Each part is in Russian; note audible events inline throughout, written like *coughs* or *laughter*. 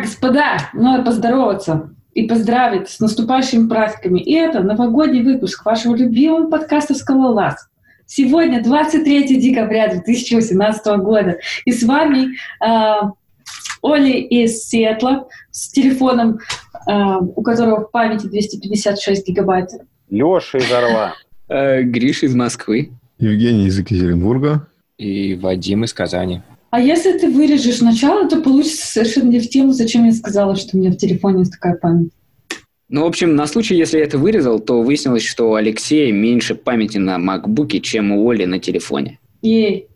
господа, надо поздороваться и поздравить с наступающими праздниками. И это новогодний выпуск вашего любимого подкаста «Скалолаз». Сегодня 23 декабря 2018 года. И с вами э, Оля из Сиэтла с телефоном, э, у которого в памяти 256 гигабайт. Леша из Орла. Э, Гриша из Москвы. Евгений из Екатеринбурга. И Вадим из Казани. А если ты вырежешь начало, то получится совершенно не в тему, зачем я сказала, что у меня в телефоне есть такая память. Ну, в общем, на случай, если я это вырезал, то выяснилось, что у Алексея меньше памяти на макбуке, чем у Оли на телефоне. Ей.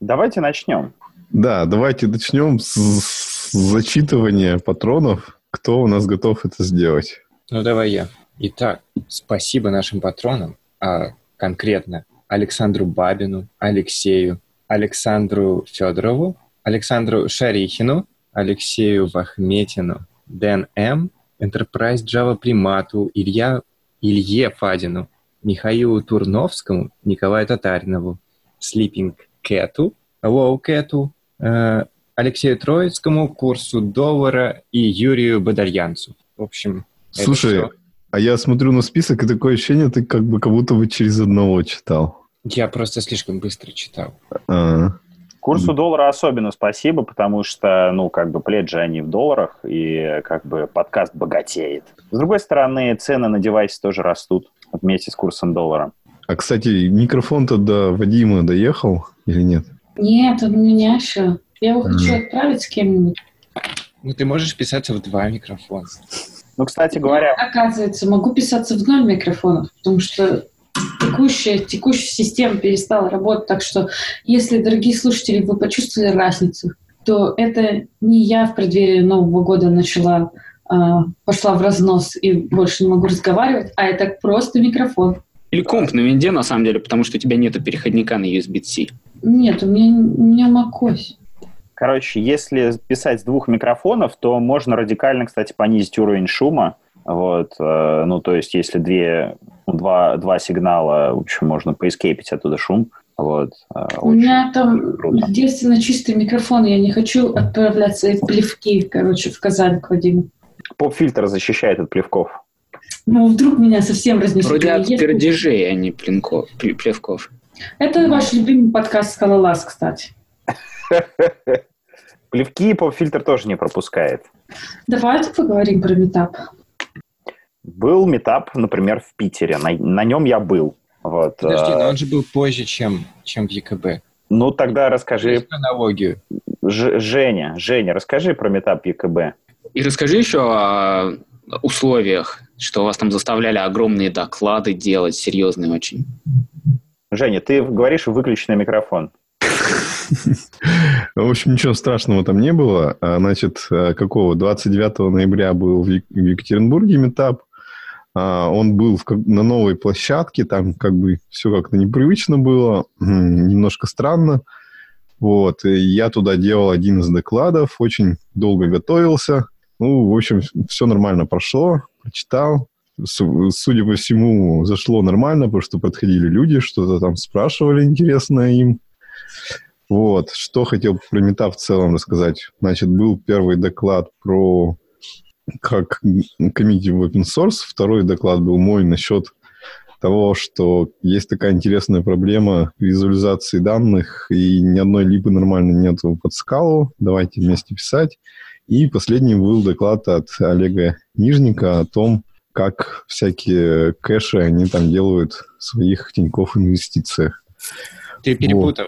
Давайте начнем. Да, давайте начнем с, с зачитывания патронов. Кто у нас готов это сделать? Ну, давай я. Итак, спасибо нашим патронам, а конкретно Александру Бабину, Алексею, Александру Федорову, Александру Шарихину, Алексею Вахметину, Дэн М., Enterprise Java Примату, Илья, Илье Фадину, Михаилу Турновскому, Николаю Татаринову, Sleeping Кэту, Low Кэту, Алексею Троицкому, Курсу Доллара и Юрию Бадарьянцу. В общем, Слушай, а я смотрю на список, и такое ощущение, ты как бы как будто бы через одного читал. Я просто слишком быстро читал. А, Курсу доллара особенно спасибо, потому что, ну, как бы пледжи они в долларах, и как бы подкаст богатеет. С другой стороны, цены на девайсы тоже растут вместе с курсом доллара. а, кстати, микрофон-то до Вадима доехал или нет? Нет, он у меня еще. Я его хочу отправить с кем-нибудь. Ну, ты можешь писаться в два микрофона. Ну, кстати говоря, Оказывается, могу писаться в ноль микрофонов, потому что текущая, текущая система перестала работать. Так что, если, дорогие слушатели, вы почувствовали разницу, то это не я в преддверии Нового года начала, а, пошла в разнос и больше не могу разговаривать, а это просто микрофон. Или комп на винде, на самом деле, потому что у тебя нет переходника на USB-C. Нет, у меня, у меня macOS. короче, если писать с двух микрофонов, то можно радикально, кстати, понизить уровень шума. Вот, э, ну, то есть, если две, два, два сигнала, в общем, можно поэскейпить оттуда шум. Вот, э, У меня там круто. единственно чистый микрофон, я не хочу отправлять свои плевки, короче, в Казань к Вадиму. Поп-фильтр защищает от плевков. Ну, вдруг меня совсем разнесет. Вроде от пердежей, а не плинков, пле- плевков. Это ваш любимый подкаст «Скалолаз», кстати. *laughs* Плевки поп-фильтр тоже не пропускает. Давайте поговорим про метап. Был метап, например, в Питере. На, на нем я был. Вот. Подожди, э, но он же был позже, чем, чем в ЕКБ. Ну, тогда расскажи, Скажи хронологию. Ж- Женя, Женя, расскажи про метап ЕКБ. И расскажи еще о условиях, что вас там заставляли огромные доклады делать, серьезные очень. Женя, ты говоришь выключенный микрофон. В общем, ничего страшного там не было. А, Значит, э, какого? 29 ноября был в Екатеринбурге метап. А, Он был на новой площадке, там как бы все как-то непривычно было, немножко странно. Вот, и я туда делал один из докладов, очень долго готовился. Ну, в общем, все нормально прошло, прочитал. Су- Судя по всему, зашло нормально, потому что подходили люди, что-то там спрашивали интересное им. Вот, что хотел про мета в целом рассказать. Значит, был первый доклад про как коммитить в open source, второй доклад был мой насчет того, что есть такая интересная проблема визуализации данных, и ни одной липы нормально нету под скалу, давайте вместе писать. И последним был доклад от Олега Нижника о том, как всякие кэши они там делают в своих Тинькофф инвестициях. Ты перепутал.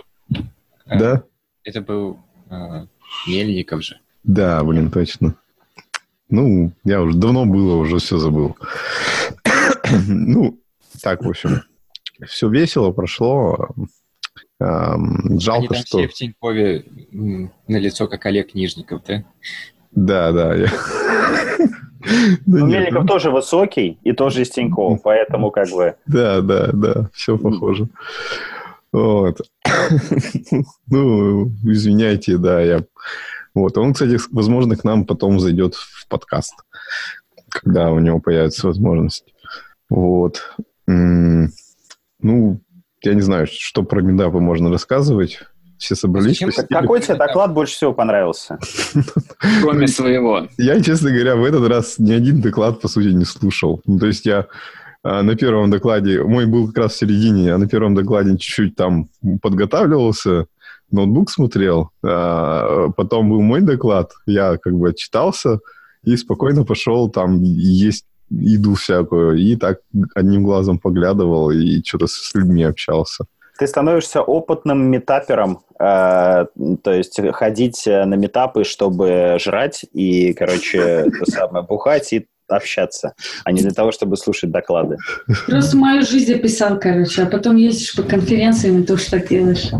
Э, Да? Это был э, Мельников же. Да, блин, точно. Ну, я уже давно было, уже все забыл. ну, так, в общем, все весело прошло. Эм, Они жалко, там что... все в Тинькове на лицо, как Олег Нижников, да? Да, да. я- Ну, нет, Мельников ну, тоже высокий и тоже из Тинькофф, поэтому как бы... Да, да, да, все похоже. Вот. *coughs* Ну, извиняйте, да, я... Вот, он, кстати, возможно, к нам потом зайдет в подкаст, когда у него появится возможность. Вот. Ну, я не знаю, что про медапы можно рассказывать. все собрались. Зачем посидели. Какой тебе доклад больше всего понравился? Кроме своего. Я, честно говоря, в этот раз ни один доклад, по сути, не слушал. Ну, то есть я а, на первом докладе, мой был как раз в середине, а на первом докладе чуть-чуть там подготавливался, ноутбук смотрел, а, потом был мой доклад, я как бы отчитался и спокойно пошел там есть еду всякую, и так одним глазом поглядывал и что-то с людьми общался. Ты становишься опытным метапером, э, то есть ходить на метапы, чтобы жрать и, короче, это самое, бухать и общаться, а не для того, чтобы слушать доклады. Просто мою жизнь описал, короче, а потом ездишь по конференциям и тоже так делаешь.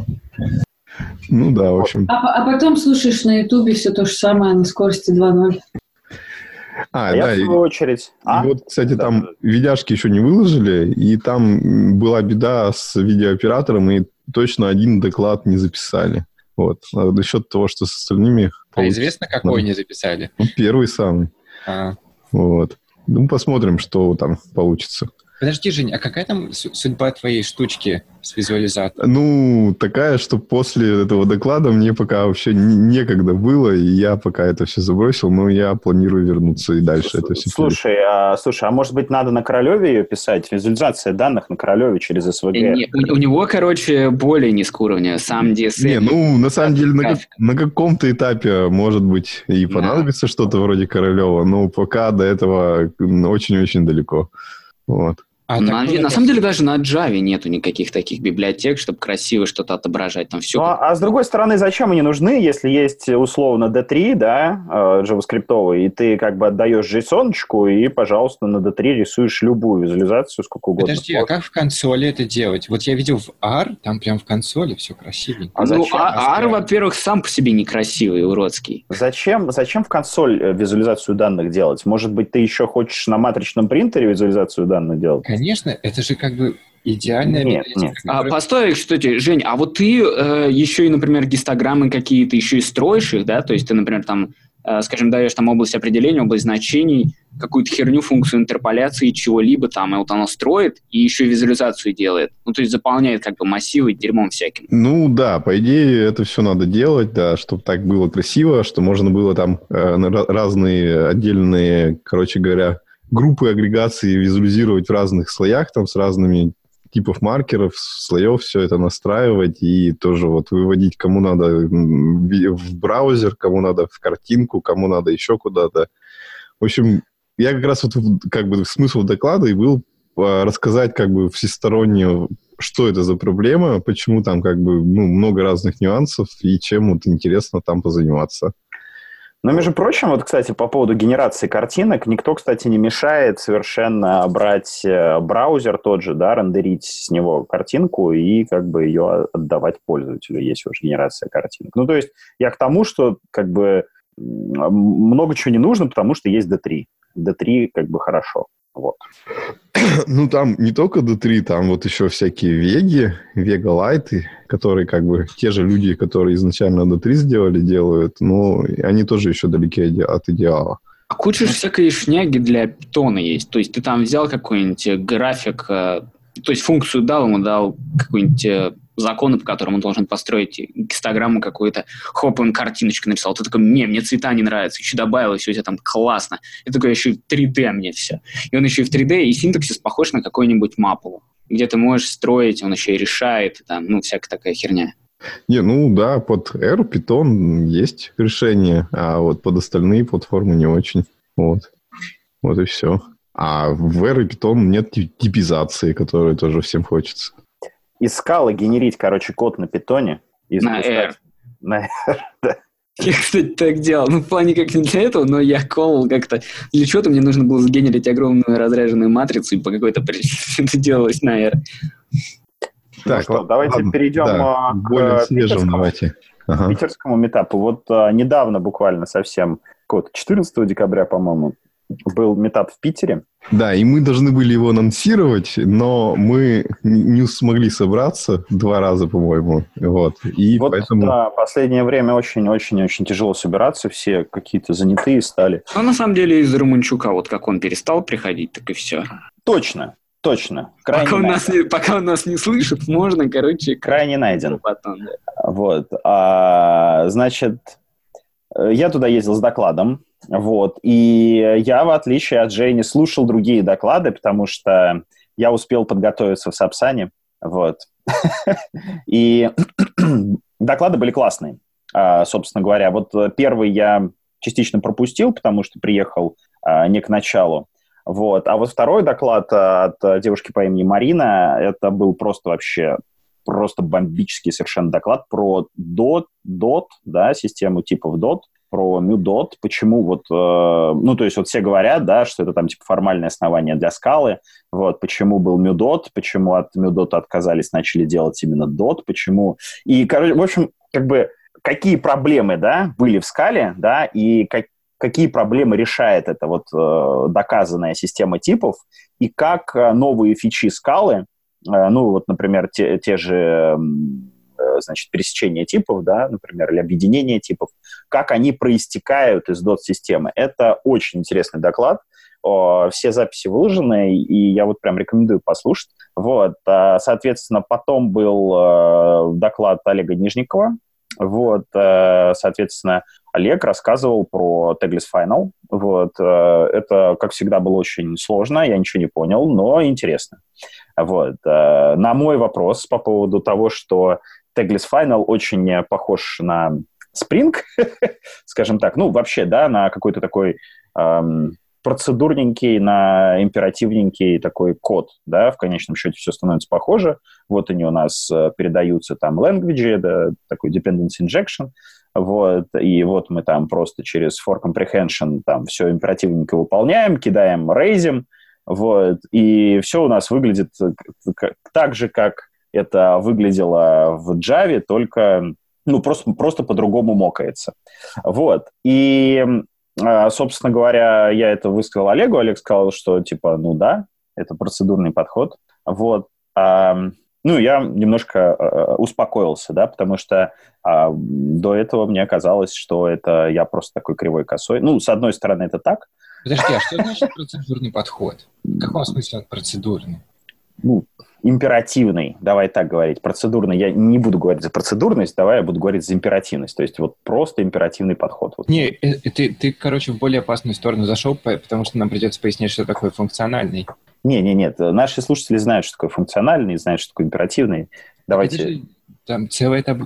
Ну да, в общем. А, а потом слушаешь на Ютубе все то же самое на скорости 2.0. А, А я, да, в и- свою очередь... А? И вот, кстати, Да, там да. видяшки еще не выложили, и там была беда с видеооператором, и точно один доклад не записали. Вот. А за счет того, что с остальными... А получ- известно, какой не записали? Ну, первый самый. А, Вот. Ну, посмотрим, что там получится. Подожди, Жень, а какая там су- судьба твоей штучки с визуализатором? Ну, такая, что после этого доклада мне пока вообще не- некогда было, и я пока это все забросил, но я планирую вернуться и дальше это все Слушай, а, слушай, а может быть надо на Королеве ее писать? Визуализация данных на Королеве через СВГ. Э, не, у, у него, короче, более низкого уровня. Сам DSL. Не, ну, на самом деле, на, на каком-то этапе, может быть, и Да. понадобится что-то вроде Королева, но пока до этого очень-очень далеко. Вот. А, на, на самом деле даже на Java нету никаких таких библиотек, чтобы красиво что-то отображать. Там все Ну, а, с другой стороны, зачем они нужны, если есть условно D3, да, э, JavaScript, и ты как бы отдаешь JSON, и, пожалуйста, на D3 рисуешь любую визуализацию, сколько угодно. Подожди, а как в консоли это делать? Вот я видел в R, там прям в консоли все красивенько. А ну, а, R, во-первых, сам по себе некрасивый, уродский. Зачем, зачем в консоль э, визуализацию данных делать? Может быть, ты еще хочешь на матричном принтере визуализацию данных делать? Конечно, это же как бы идеальная Нет, библиотека, нет. А, которая- постой, кстати, Жень, а вот ты э, еще и, например, гистограммы какие-то еще и строишь их, да? То есть ты, например, там, э, скажем, даешь там область определения, область значений, какую-то херню, функцию интерполяции чего-либо там, и вот оно строит, и еще и визуализацию делает. Ну, то есть заполняет как бы массивы дерьмом всяким. Ну да, по идее это все надо делать, да, чтобы так было красиво, что можно было там э, разные отдельные, короче говоря, группы агрегации визуализировать в разных слоях, там с разными типов маркеров, слоев, все это настраивать и тоже вот выводить, кому надо в браузер, кому надо в картинку, кому надо еще куда-то. В общем, я как раз вот как бы смысл доклада и был а, рассказать как бы всесторонне, что это за проблема, почему там как бы ну, много разных нюансов и чем вот интересно там позаниматься. Но, между прочим, вот, кстати, по поводу генерации картинок, никто, кстати, не мешает совершенно брать э, браузер тот же, да, рендерить с него картинку и как бы ее отдавать пользователю, если уж генерация картинок. Ну, то есть я к тому, что как бы много чего не нужно, потому что есть D3. D3 как бы хорошо. Вот. *clears throat* Ну, там не только D3, там вот еще всякие веги, вега лайты, которые как бы те же люди, которые изначально D3 сделали, делают, но они тоже еще далеки от идеала. А куча же всякой шняги для питона есть. То есть ты там взял какой-нибудь график, э, то есть функцию дал ему, дал какой-нибудь э, закон, по которому он должен построить гистограмму какую-то, хоп, он картиночку нарисовал. Ты такой, не, мне цвета не нравятся, еще добавил, все у тебя там классно. И такой, еще и 3D мне все. И он еще и в 3D, и синтаксис похож на какой-нибудь мапу, где ты можешь строить, он еще и решает, и там, ну, всякая такая херня. Не, ну да, под R, Python есть решение, а вот под остальные платформы не очень. Вот. Вот и все. А в R и Python нет ти- типизации, которой тоже всем хочется. Из скалы генерить, короче, код на питоне. и На R. На *laughs* Я, кстати, так делал. Ну, в плане как не для этого, но я колол как-то... Для чего-то мне нужно было сгенерить огромную разряженную матрицу, и по какой-то причине *laughs* это делалось на R. Ну что, ладно, давайте ладно, перейдем, да, а, к, более свежим питерскому. давайте. Ага. питерскому метапу. Вот а, недавно, буквально совсем, вот 14 декабря, по-моему, был метап в Питере. Да, и мы должны были его анонсировать, но мы не смогли собраться два раза, по-моему. Вот. И вот, поэтому... да, последнее время очень-очень-очень тяжело собираться, все какие-то занятые стали. Но на самом деле из-за Романчука, вот как он перестал приходить, так и все. Точно. Точно. Крайне Пока он, найден. нас не, пока он нас не слышит, можно, короче, Крайне найден. потом, да. Вот. А, значит, я туда ездил с докладом. Вот. И я, в отличие от Жени, слушал другие доклады, потому что я успел подготовиться в Сапсане. Вот. *laughs* И *clears throat* доклады были классные, а, собственно говоря. Вот э, первый я частично пропустил, потому что приехал а, не к началу. Вот. А вот второй доклад а, от девушки по имени Марина, это был просто вообще просто бомбический совершенно доклад про DOT, DOT да, систему типов DOT, про MuDOT, почему вот, э, ну, то есть вот все говорят, да, что это там типа формальное основание для скалы, вот, почему был MuDOT, почему от MuDOT отказались, начали делать именно DOT, почему, и, короче, в общем, как бы, какие проблемы, да, были в скале, да, и как, какие проблемы решает эта вот э, доказанная система типов, и как э, новые фичи скалы, ну, вот, например, те, те же э, значит, пересечения типов, да, например, или объединение типов, как они проистекают из DOT-системы. Это очень интересный доклад. Все записи выложены, и я вот прям рекомендую послушать. Вот, а, соответственно, потом был э, доклад Олега Нижникова. Вот, э, соответственно, Олег рассказывал про Tagless Final. Вот, э, это, как всегда, было очень сложно, я ничего не понял, но интересно. Вот, э, на мой вопрос по поводу того, что Tagless Final очень похож на Spring, *laughs* скажем так, ну, вообще, да, на какой-то такой эм, процедурненький, на императивненький такой код, да, в конечном счете все становится похоже. Вот они у нас э, передаются там language, да, такой dependency injection, вот, и вот мы там просто через for comprehension там все императивненько выполняем, кидаем, рейзим, вот, и все у нас выглядит так же, как это выглядело в Java, только ну, просто, просто по-другому мокается. Вот. И, собственно говоря, я это высказал Олегу. Олег сказал, что, типа, ну да, это процедурный подход. Вот. Ну, я немножко э, успокоился, да, потому что э, до этого мне казалось, что это я просто такой кривой косой. Ну, с одной стороны, это так. Подожди, а что значит процедурный подход? В каком смысле он процедурный? Ну, императивный, давай так говорить, процедурный. Я не буду говорить за процедурность, давай я буду говорить за императивность. То есть вот просто императивный подход. Вот. Не, э, ты, ты, короче, в более опасную сторону зашел, потому что нам придется пояснять, что такое функциональный. Не, не, нет. Наши слушатели знают, что такое функциональный, знают, что такое императивный. Давайте. Это же, там целая, таб...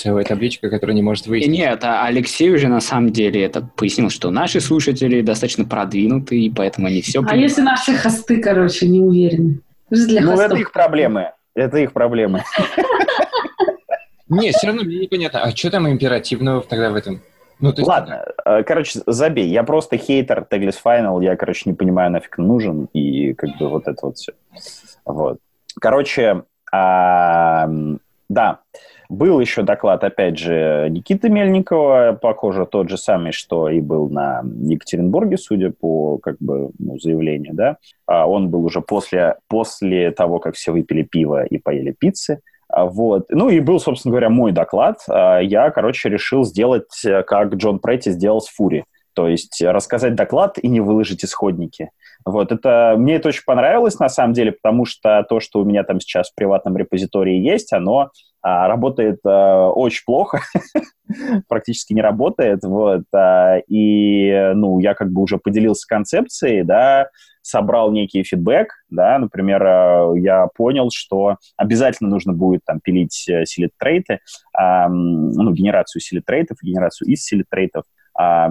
целая табличка, которая не может выяснить. Нет, а Алексей уже на самом деле это пояснил, что наши слушатели достаточно продвинутые, и поэтому они все... А понимают. если наши хосты, короче, не уверены? Для ну, хостов. это их проблемы. Это их проблемы. Не, все равно мне непонятно. А что там императивного тогда в этом? Ну, есть... Ладно, э, короче, забей. Я просто хейтер Tagless Final. Я, короче, не понимаю, нафиг нужен. И как бы вот это вот все. Вот. Короче, да. Был еще доклад, опять же, Никиты Мельникова, похоже, тот же самый, что и был на Екатеринбурге, судя по как бы, ну, заявлению, да. А он был уже после, после того, как все выпили пиво и поели пиццы. А, вот. Ну и был, собственно говоря, мой доклад. А, я, короче, решил сделать, как Джон Претти сделал с Фури. То есть рассказать доклад и не выложить исходники. Вот, это, мне это очень понравилось, на самом деле, потому что то, что у меня там сейчас в приватном репозитории есть, оно работает а, очень плохо, *laughs* практически не работает, вот, а, и, ну, я как бы уже поделился концепцией, да, собрал некий фидбэк, да, например, а, я понял, что обязательно нужно будет там пилить э, силит-трейты, а, ну, генерацию силит-трейтов, генерацию из силит-трейтов, а,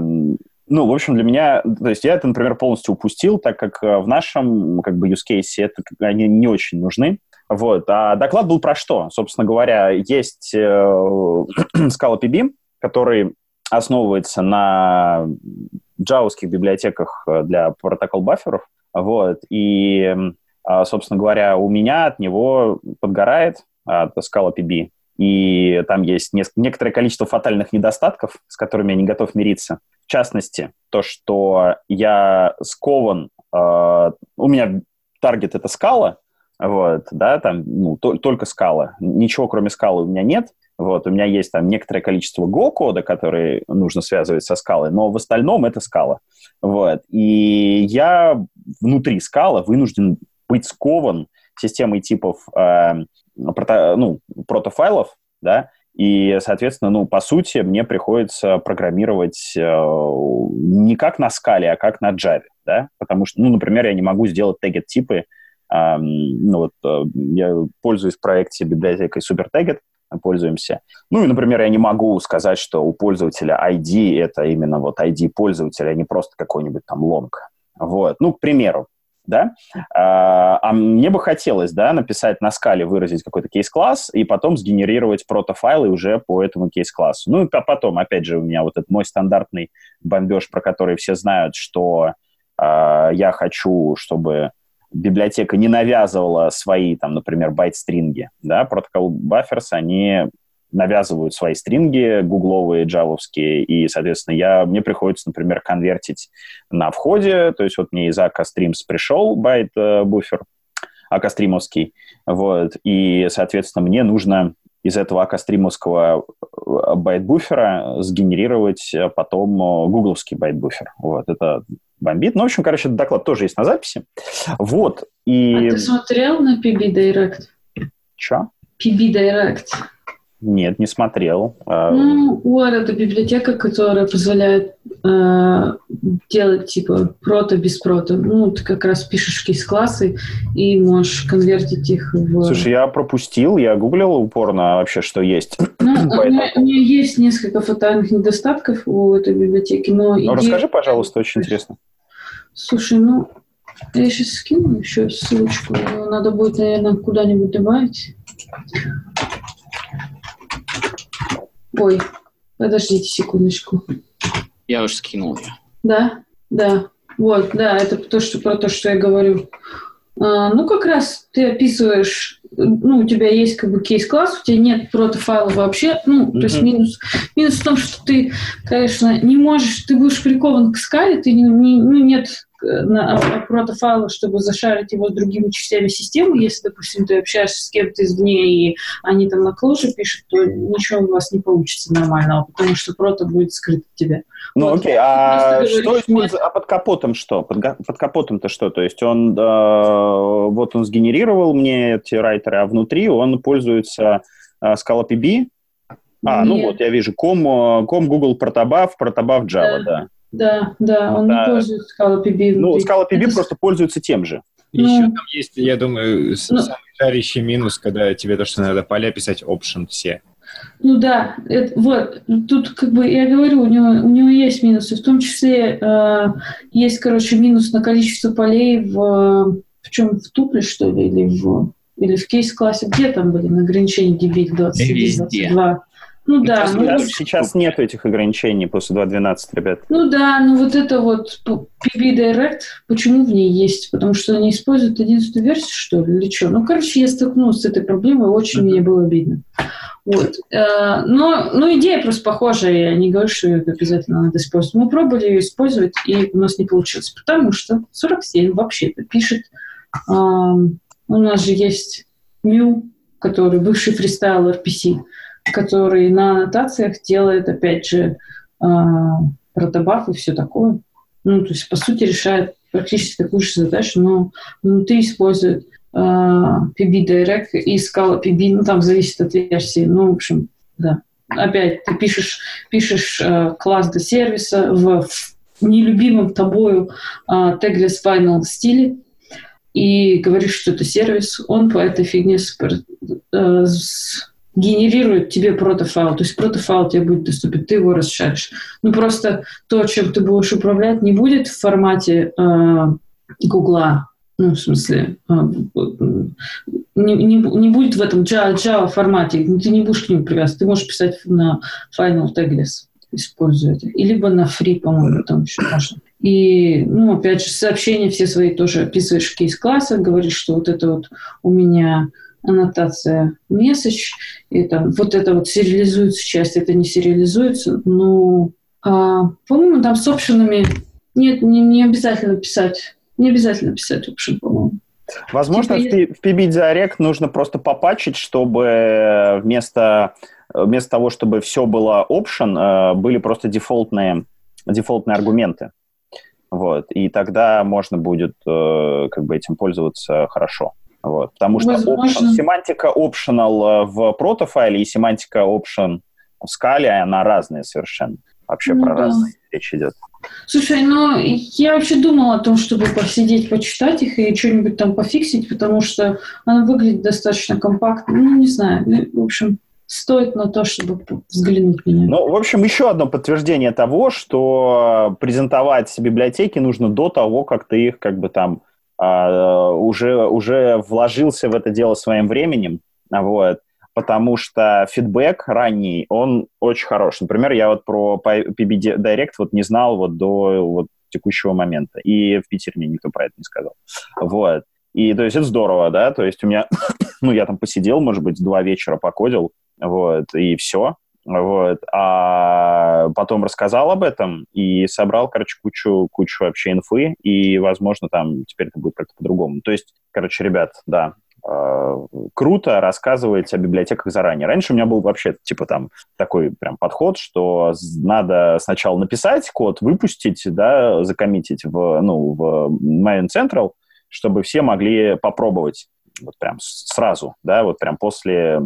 ну, в общем, для меня, то есть я это, например, полностью упустил, так как э, в нашем, как бы, use case это, они не очень нужны. Вот. А доклад был про что? Собственно говоря, есть э, *clears throat* Scala PB, который основывается на джавовских библиотеках э, для протокол бафферов. Вот. И, а, собственно говоря, у меня от него подгорает от Scala PB. И там есть некоторое количество фатальных недостатков, с которыми я не готов мириться. В частности, то, что я скован, э, у меня таргет это скала, вот, да, там, ну, то, только скала, ничего кроме скалы у меня нет, вот, у меня есть там некоторое количество Go-кода, который нужно связывать со скалой, но в остальном это скала, вот, и я внутри скала вынужден быть скован системой типов э, прото, ну, протофайлов, да, и, соответственно, ну, по сути, мне приходится программировать э, не как на скале, а как на Java, да, потому что, ну, например, я не могу сделать тегет-типы, ну, вот э, я пользуюсь проекте библиотекой SuperTagget, пользуемся. Ну и, например, я не могу сказать, что у пользователя ID это именно вот ID пользователя, а не просто какой-нибудь там лонг. Вот. Ну, к примеру, да, а, а мне бы хотелось, да, написать на скале, выразить какой-то кейс-класс и потом сгенерировать протофайлы уже по этому кейс-классу. Ну, а потом, опять же, у меня вот этот мой стандартный бомбеж, про который все знают, что а, я хочу, чтобы библиотека не навязывала свои, там, например, байт-стринги, да, протокол buffers, они навязывают свои стринги гугловые, джавовские, и, соответственно, я, мне приходится, например, конвертить на входе, то есть вот мне из Streams пришел байт-буфер, Akka стримовский, вот, и, соответственно, мне нужно из этого Akka-стримовского э, байт-буфера сгенерировать потом э, гугловский байт-буфер. Вот, это бомбит. Ну, в общем, короче, этот доклад тоже есть на записи. Вот, и... А ты смотрел на PB Direct? Чё? PB Direct. Нет, не смотрел. А, ну, UR это библиотека, которая позволяет э, делать типа прото без прото. Ну, ты как раз пишешь кейс-классы и можешь конвертить их в... Слушай, я пропустил, я гуглил упорно вообще, что есть. Ну, у, меня, у меня есть несколько фатальных недостатков у этой библиотеки, но... Ну, идея... расскажи, пожалуйста, очень интересно. Слушай, ну, я сейчас скину еще ссылочку. Надо будет, наверное, куда-нибудь добавить. Ой, подождите секундочку. Я уже скинул ее. Да, да. Вот, да, это то, что, про то, что я говорю. А, ну, как раз ты описываешь, ну, у тебя есть как бы кейс-класс, у тебя нет протофайла вообще, ну, mm-hmm. то есть минус, минус в том, что ты, конечно, не можешь, ты будешь прикован к скале, ты не, не, ну, нет на протофайлах, чтобы зашарить его с другими частями системы. Если, допустим, ты общаешься с кем-то извне, и они там на кложе пишут, то ничего у вас не получится нормального, потому что прото будет скрыт от тебя. Ну, вот. окей, а что используется, а под капотом что? Под, под капотом-то что? То есть он, э, вот он сгенерировал мне эти райтеры, а внутри он пользуется э, Scala PB, а, ну Нет. ну вот, я вижу, com, com Google Protobuf, Protobuf Java, да. да. Да, да, он да. не пользуется Scala PB. Ну, Scala PB Это... просто пользуется тем же. Ну, Еще там есть, я думаю, ну, самый жарящий минус, когда тебе то, что надо поля писать option все. Ну да, это, вот, тут как бы я говорю, у него, у него есть минусы, в том числе э, есть, короче, минус на количество полей в, в чем, в тупле, что ли, или в, или в кейс-классе, где там были ограничения DB 20, 22? Ну да. Сейчас, ну, сейчас, сейчас нет этих ограничений после 2.12, ребят. Ну да, ну вот это вот PB Direct, почему в ней есть? Потому что они используют 11 версию, что ли, или что? Ну, короче, я столкнулась с этой проблемой, очень mm-hmm. мне было обидно. Вот. Э, но, ну, идея просто похожая, я не говорю, что ее обязательно надо использовать. Мы пробовали ее использовать, и у нас не получилось, потому что 47 вообще-то пишет, у нас же есть Мю, который бывший фристайл RPC, который на аннотациях делает, опять же, а, протобаф и все такое. Ну, то есть, по сути, решает практически такую же задачу, но внутри использует э, PB Direct и Scala PB, ну, там зависит от версии, ну, в общем, да. Опять ты пишешь, пишешь э, класс до сервиса в, нелюбимом тобою tagless final стиле и говоришь, что это сервис, он по этой фигне э, генерирует тебе протофайл. То есть протофайл тебе будет доступен, ты его расшаришь. Ну, просто то, чем ты будешь управлять, не будет в формате э, Гугла, ну, в смысле, э, не, не, не будет в этом Java, Java формате, ты не будешь к нему привязан, ты можешь писать на Final Tagless, используя это. И либо на Free, по-моему, там еще можно. И, ну, опять же, сообщения все свои тоже описываешь в кейс-классах, говоришь, что вот это вот у меня аннотация message, и там вот это вот сериализуется часть, это не сериализуется, но, а, по-моему, там с опшенами нет, не, не обязательно писать, не обязательно писать option, по-моему. Возможно, типа, в, в PB Direct нужно просто попачить, чтобы вместо, вместо того, чтобы все было option, э, были просто дефолтные, дефолтные аргументы. вот, и тогда можно будет э, как бы этим пользоваться хорошо. Вот, потому что Возможно. option- семантика optional э, в протофайле и семантика option в скале, она разная совершенно. Вообще Ну про да. разные речь идет. Слушай, ну я вообще думала о том, чтобы посидеть, почитать их и что-нибудь там пофиксить, потому что оно выглядит достаточно компактно. Ну, не знаю. Ну, В общем, стоит на то, чтобы взглянуть на нее. Ну, в общем, еще одно подтверждение того, что презентовать библиотеки нужно до того, как ты их как бы там а, уже, уже вложился в это дело своим временем, вот, потому что фидбэк ранний, он очень хорош. Например, я вот про PB Direct вот не знал вот до вот текущего момента, и в Питере мне никто про это не сказал. Вот. И, то есть, это здорово, да, то есть у меня, *coughs* ну, я там посидел, может быть, два вечера покодил, вот, и все, вот, а потом рассказал об этом и собрал, короче, кучу, кучу вообще инфы, и, возможно, там теперь это будет как-то по-другому. То есть, короче, ребят, да, э, круто рассказывать о библиотеках заранее. Раньше у меня был вообще, типа, там, такой прям подход, что надо сначала написать код, выпустить, да, закоммитить в, ну, в Maven Central, чтобы все могли попробовать вот прям сразу, да, вот прям после,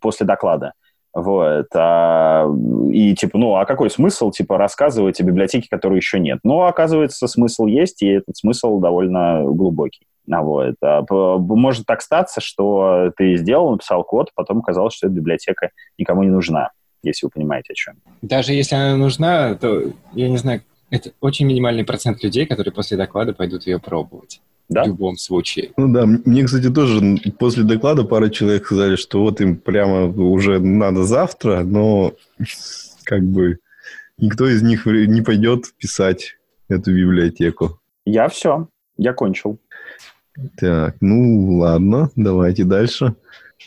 после доклада. Вот. А, и типа, ну, а какой смысл, типа, рассказывать о библиотеке, которой еще нет? Ну, оказывается, смысл есть, и этот смысл довольно глубокий. А вот. А, может так статься, что ты сделал, написал код, потом оказалось, что эта библиотека никому не нужна, если вы понимаете, о чем. Даже если она нужна, то, я не знаю, это очень минимальный процент людей, которые после доклада пойдут ее пробовать. Да? В любом случае. Ну да, мне, кстати, тоже после доклада пара человек сказали, что вот им прямо уже надо завтра, но как бы никто из них не пойдет писать эту библиотеку. Я все, я кончил. Так, ну ладно, давайте дальше.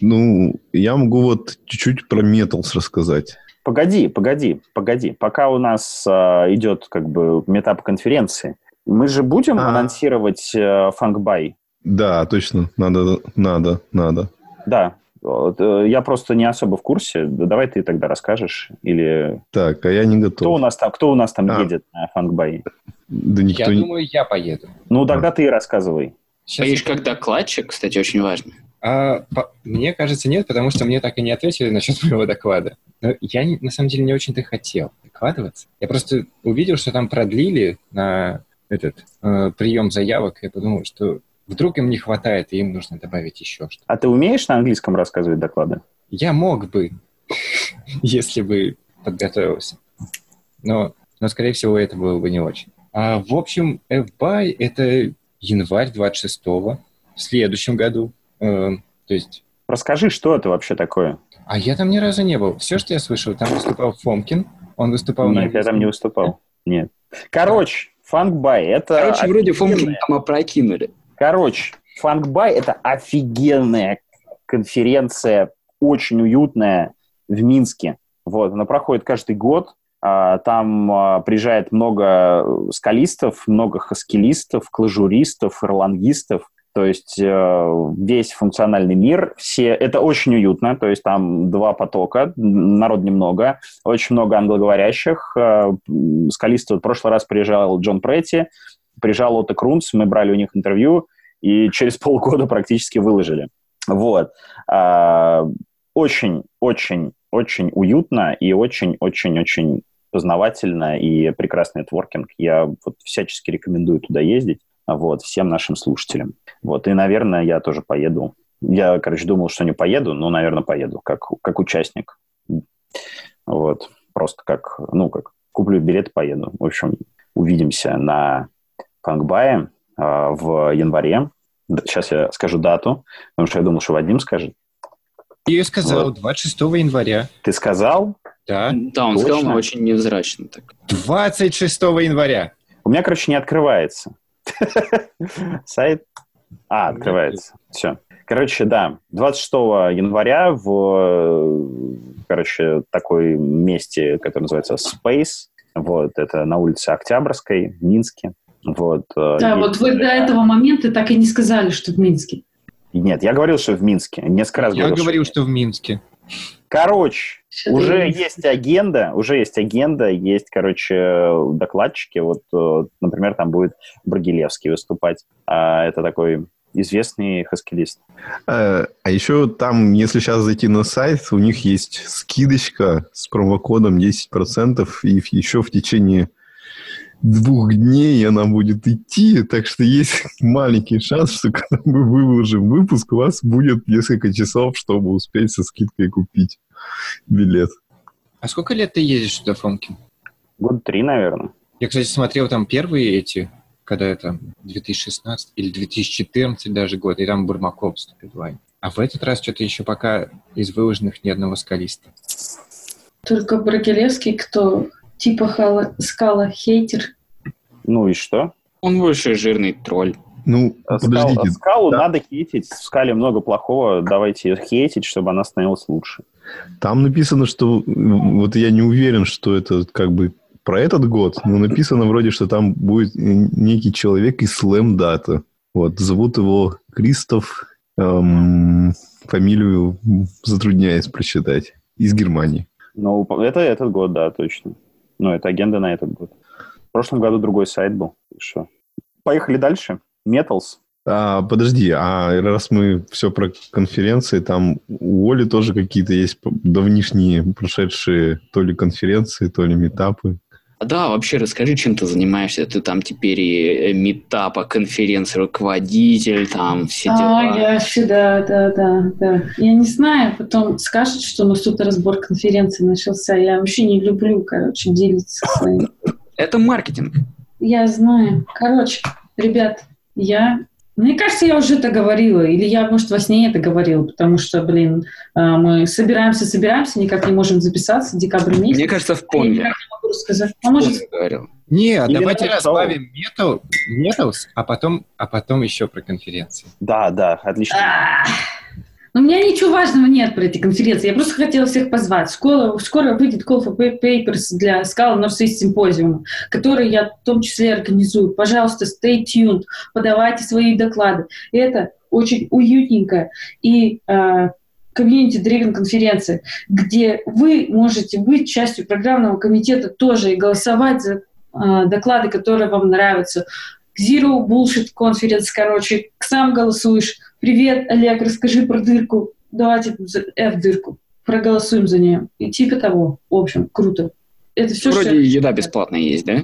Ну, я могу вот чуть-чуть про Metals рассказать. Погоди, погоди, погоди. Пока у нас а, идет как бы метап конференции, мы же будем А. анонсировать э, фанкбай. Да, точно, надо, надо, надо. Да. Э, я просто не особо в курсе. Да Давай ты тогда расскажешь. Или Так, а я не кто у готов. нас там, кто у нас там А. едет на фанкбай? Да никто Я не... думаю, я поеду. Ну, тогда ты и рассказывай. Сейчас Поедешь как докладчик, кстати, очень важно. А, по- мне кажется, нет, потому что мне так и не ответили насчет *laughs* моего доклада. Но я на самом деле не очень-то хотел докладываться. Я просто увидел, что там продлили на этот э, прием заявок, я подумал, что вдруг им не хватает, и им нужно добавить еще что-то. А ты умеешь на английском рассказывать доклады? Я мог бы, *laughs* если бы подготовился. Но, но, скорее всего, это было бы не очень. А, в общем, FBY — это январь 26-го в следующем году. Э, то есть Расскажи, что это вообще такое? А я там ни разу не был. Все, что я слышал, там выступал Фомкин. Он выступал на Нет, я там не выступал. Нет. Короче, фанкбай это... Короче, вроде Фомкина офигенная- там опрокинули. Короче, фанкбай это офигенная конференция, очень уютная в Минске. Вот, она проходит каждый год. А, Там а, приезжает много скалистов, много хаскилистов, клажуристов, ирлангистов. То есть э, весь функциональный мир, все, это очень уютно, то есть там два потока, народ немного, очень много англоговорящих. Э, Скалисты, в прошлый раз приезжал Джон Претти, приезжал Отто Крунц, мы брали у них интервью, и через *laughs* полгода практически выложили. Вот. А, Очень, очень, очень уютно и очень-очень-очень познавательно и прекрасный нетворкинг. Я вот всячески рекомендую туда ездить вот, всем нашим слушателям. Вот, и, наверное, я тоже поеду. Я, короче, думал, что не поеду, но, наверное, поеду как, как участник. Вот, просто как, ну, как куплю билет, поеду. В общем, увидимся на Фангбае э, в январе. Сейчас я скажу дату, потому что я думал, что Вадим скажет. Я сказал, Вот. 26 января. Ты сказал? Да. Да, он Точно? сказал, но очень невзрачно так. 26 января. У меня, короче, не открывается. *laughs* Сайт. А, открывается. Все. Короче, да, 26 января в, короче, такой месте, которое называется Space. Вот, это на улице Октябрьской, в Минске. Вот. э, Да, вот вы до этого момента так и не сказали, что в Минске. Нет, я говорил, что в Минске. Несколько раз Я говорил, говорил, что в Минске. Короче, Что-то уже есть. есть агенда, уже есть агенда, есть, короче, докладчики. Вот, э, например, там будет Брагилевский выступать. А, Это такой известный хаскилист. Э, А еще там, если сейчас зайти на сайт, у них есть скидочка с промокодом 10%, и еще в течение двух дней она будет идти, так что есть *laughs* маленький шанс, что когда мы выложим выпуск, у вас будет несколько часов, чтобы успеть со скидкой купить билет. А сколько лет ты ездишь туда, Фомкин? Год три, наверное. Я, кстати, смотрел там первые эти, когда это 2016 или 2014 даже год, и там Бурмаков вступит в. А в этот раз что-то еще пока из выложенных ни одного скалиста. Только Брагилевский, кто типа хала- скала хейтер. Ну и что? Он больше жирный тролль. Ну, Скал- подождите, скалу да. надо хейтить. В скале много плохого. Давайте ее хейтить, чтобы она становилась лучше. Там написано, что... Вот я не уверен, что это как бы про этот год, но написано вроде, что там будет некий человек из Slam Data. Вот, зовут его Кристоф, эм, фамилию затрудняюсь прочитать, из Германии. Ну, это этот год, да, точно. Ну, это агенда на этот год. В прошлом году другой сайт был. Что? Поехали дальше. Metals. А, подожди, а раз мы все про конференции, там у Оли тоже какие-то есть давнишние прошедшие то ли конференции, то ли метапы. А Да, вообще расскажи, чем ты занимаешься. Ты там теперь и метапа, конференция, руководитель, там все дела. А, я вообще, да, да, да, да. Я не знаю, потом скажут, что у нас тут разбор конференции начался. Я вообще не люблю, короче, делиться своим. Это маркетинг. Я знаю. Короче, ребят, я... Мне кажется, я уже это говорила, или я, может, во сне это говорила, потому что, блин, а, мы собираемся, собираемся, никак не можем записаться, декабрь месяц. Мне кажется, в Я Понге. никак не могу рассказать. А может, Помню, говорил. Не, Или давайте разбавим метал, металс, а потом, а потом еще про конференции. Да, да, отлично. Ну, у меня ничего важного нет про эти конференции. Я просто хотела всех позвать. Скоро, скоро выйдет Call for Papers для Scala North East симпозиума, который я в том числе организую. Пожалуйста, stay tuned, подавайте свои доклады. Это очень уютненькая и э, комьюнити-дривен конференция, где вы можете быть частью программного комитета тоже и голосовать за э, доклады, которые вам нравятся. Zero Bullshit Conference, короче, сам голосуешь. Привет, Олег, расскажи про дырку. Давайте F-дырку. Проголосуем за нее. И типа того. В общем, круто. Это все, Вроде что... еда бесплатная есть, да?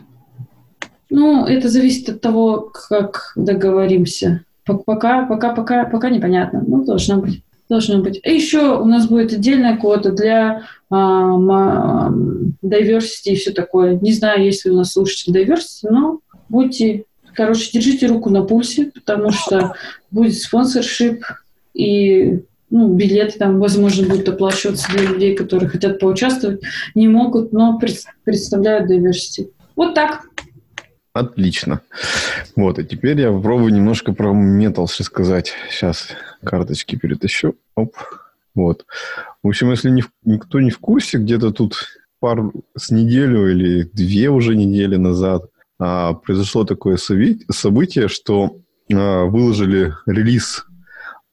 Ну, это зависит от того, как договоримся. Пок- Пока, пока, пока, пока непонятно. Ну, должно быть. Должно быть. И еще у нас будет отдельная квота для а, ма- diversity и все такое. Не знаю, есть ли у нас слушатели diversity, но будьте, короче, держите руку на пульсе, потому что будет спонсоршип и ну, билеты там, возможно, будут оплачиваться для людей, которые хотят поучаствовать, не могут, но пред- представляют diversity. Вот так. Отлично. Вот, и теперь я попробую немножко про Metals рассказать. Сейчас карточки перетащу. Оп. Вот. В общем, если не никто не в курсе, где-то тут пару с неделю или две уже недели назад произошло такое событие, что а, выложили релиз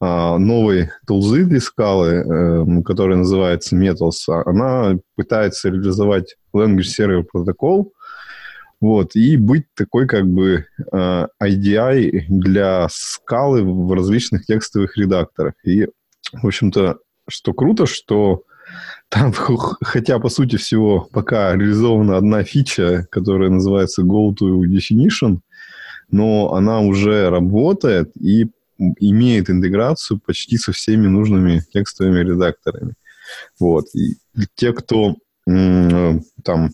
а, новой тулзы для скалы, э, которая называется Metals. Она пытается реализовать Language Server Protocol, вот, и быть такой как бы IDI для скалы в различных текстовых редакторах. И, в общем-то, что круто, что там, *laughs* хотя, по сути всего, пока реализована одна фича, которая называется Go to Definition, но она уже работает и имеет интеграцию почти со всеми нужными текстовыми редакторами. Вот. И те, кто там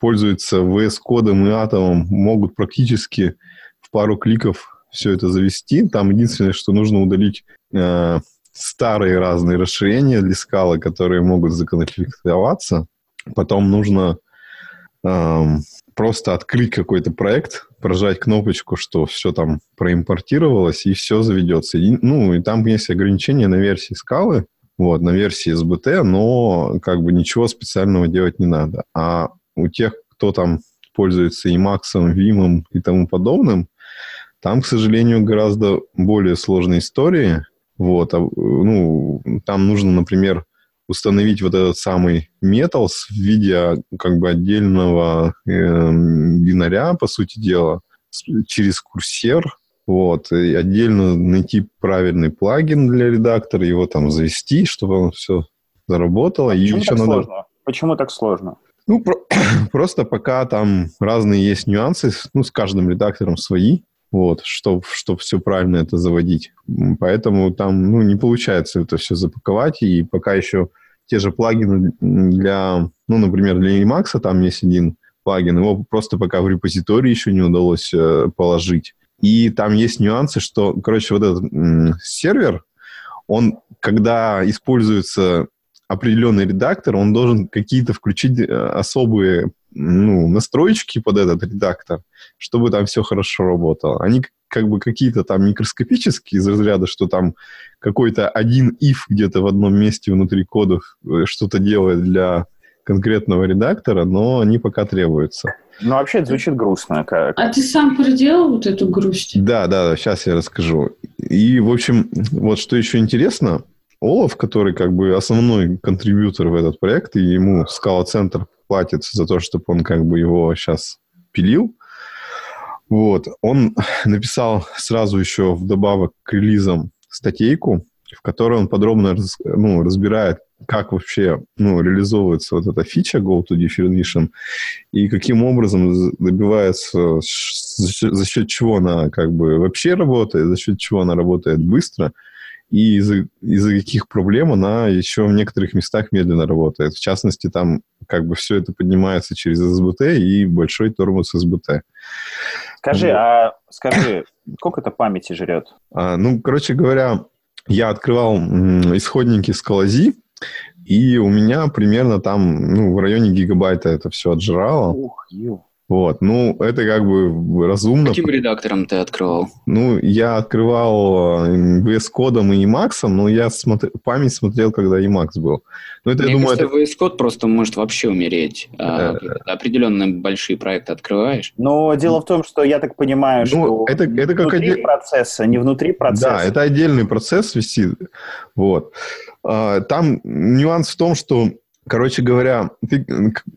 пользуются VS кодом и атомом, могут практически в пару кликов все это завести. Там единственное, что нужно удалить э, старые разные расширения для скалы, которые могут законфликтоваться. Потом нужно эм, просто открыть какой-то проект, прожать кнопочку, что все там проимпортировалось, и все заведется. И, ну, и там есть ограничения на версии скалы, вот, на версии SBT, но как бы ничего специального делать не надо. А у тех, кто там пользуется и Максом, Вимом и тому подобным, там, к сожалению, гораздо более сложные истории. Вот, а, ну, там нужно, например, установить вот этот самый Metals в виде как бы отдельного э, бинаря, по сути дела, через курсер, вот, и отдельно найти правильный плагин для редактора, его там завести, чтобы он все заработало. А почему и еще так надо... сложно? Почему так сложно? Ну, про... *clears throat* просто пока там разные есть нюансы, ну, с каждым редактором свои, вот, чтобы чтоб все правильно это заводить. Поэтому там, ну, не получается это все запаковать, и пока еще те же плагины для, ну, например, для Emacs там есть один плагин, его просто пока в репозитории еще не удалось э, положить. И там есть нюансы, что, короче, вот этот м, сервер, он, когда используется определенный редактор, он должен какие-то включить э, особые ну, настройки под этот редактор, чтобы там все хорошо работало. Они как бы какие-то там микроскопические из разряда, что там какой-то один if где-то в одном месте внутри кодов э, что-то делает для конкретного редактора, но они пока требуются. Ну, вообще, это звучит грустно. Как... А ты сам проделал вот эту грусть? Да, да, сейчас я расскажу. И, в общем, вот что еще интересно, Олаф, который как бы основной контрибьютор в этот проект, и ему Scala Центр платит за то, чтобы он как бы его сейчас пилил, вот, он написал сразу еще вдобавок к релизам статейку, в которой он подробно раз, ну, разбирает, как вообще ну, реализовывается вот эта фича Go to Definition и каким образом добивается, за счет чего она как бы вообще работает, за счет чего она работает быстро – и из-за из каких проблем она еще в некоторых местах медленно работает. В частности, там как бы все это поднимается через SBT и большой тормоз SBT. Скажи, вот. а скажи, сколько это памяти жрет? А, ну, короче говоря, я открывал исходники Scalaz, и у меня примерно там, ну, в районе гигабайта это все отжирало. Ух, ё. Вот, ну, это как бы разумно. Каким редактором ты открывал? Ну, я открывал э, VS Code и Emacs, но я смотр... память смотрел, когда Emacs был. Ну, это, Мне я думаю, кажется, это... VS Code просто может вообще умереть. А, определенно большие проекты открываешь. Но дело в том, что я так понимаю, ну, что это, это как внутри отдель... процесса, не внутри процесса. Да, это отдельный процесс висит. Вот. А, там нюанс в том, что Короче говоря, ты,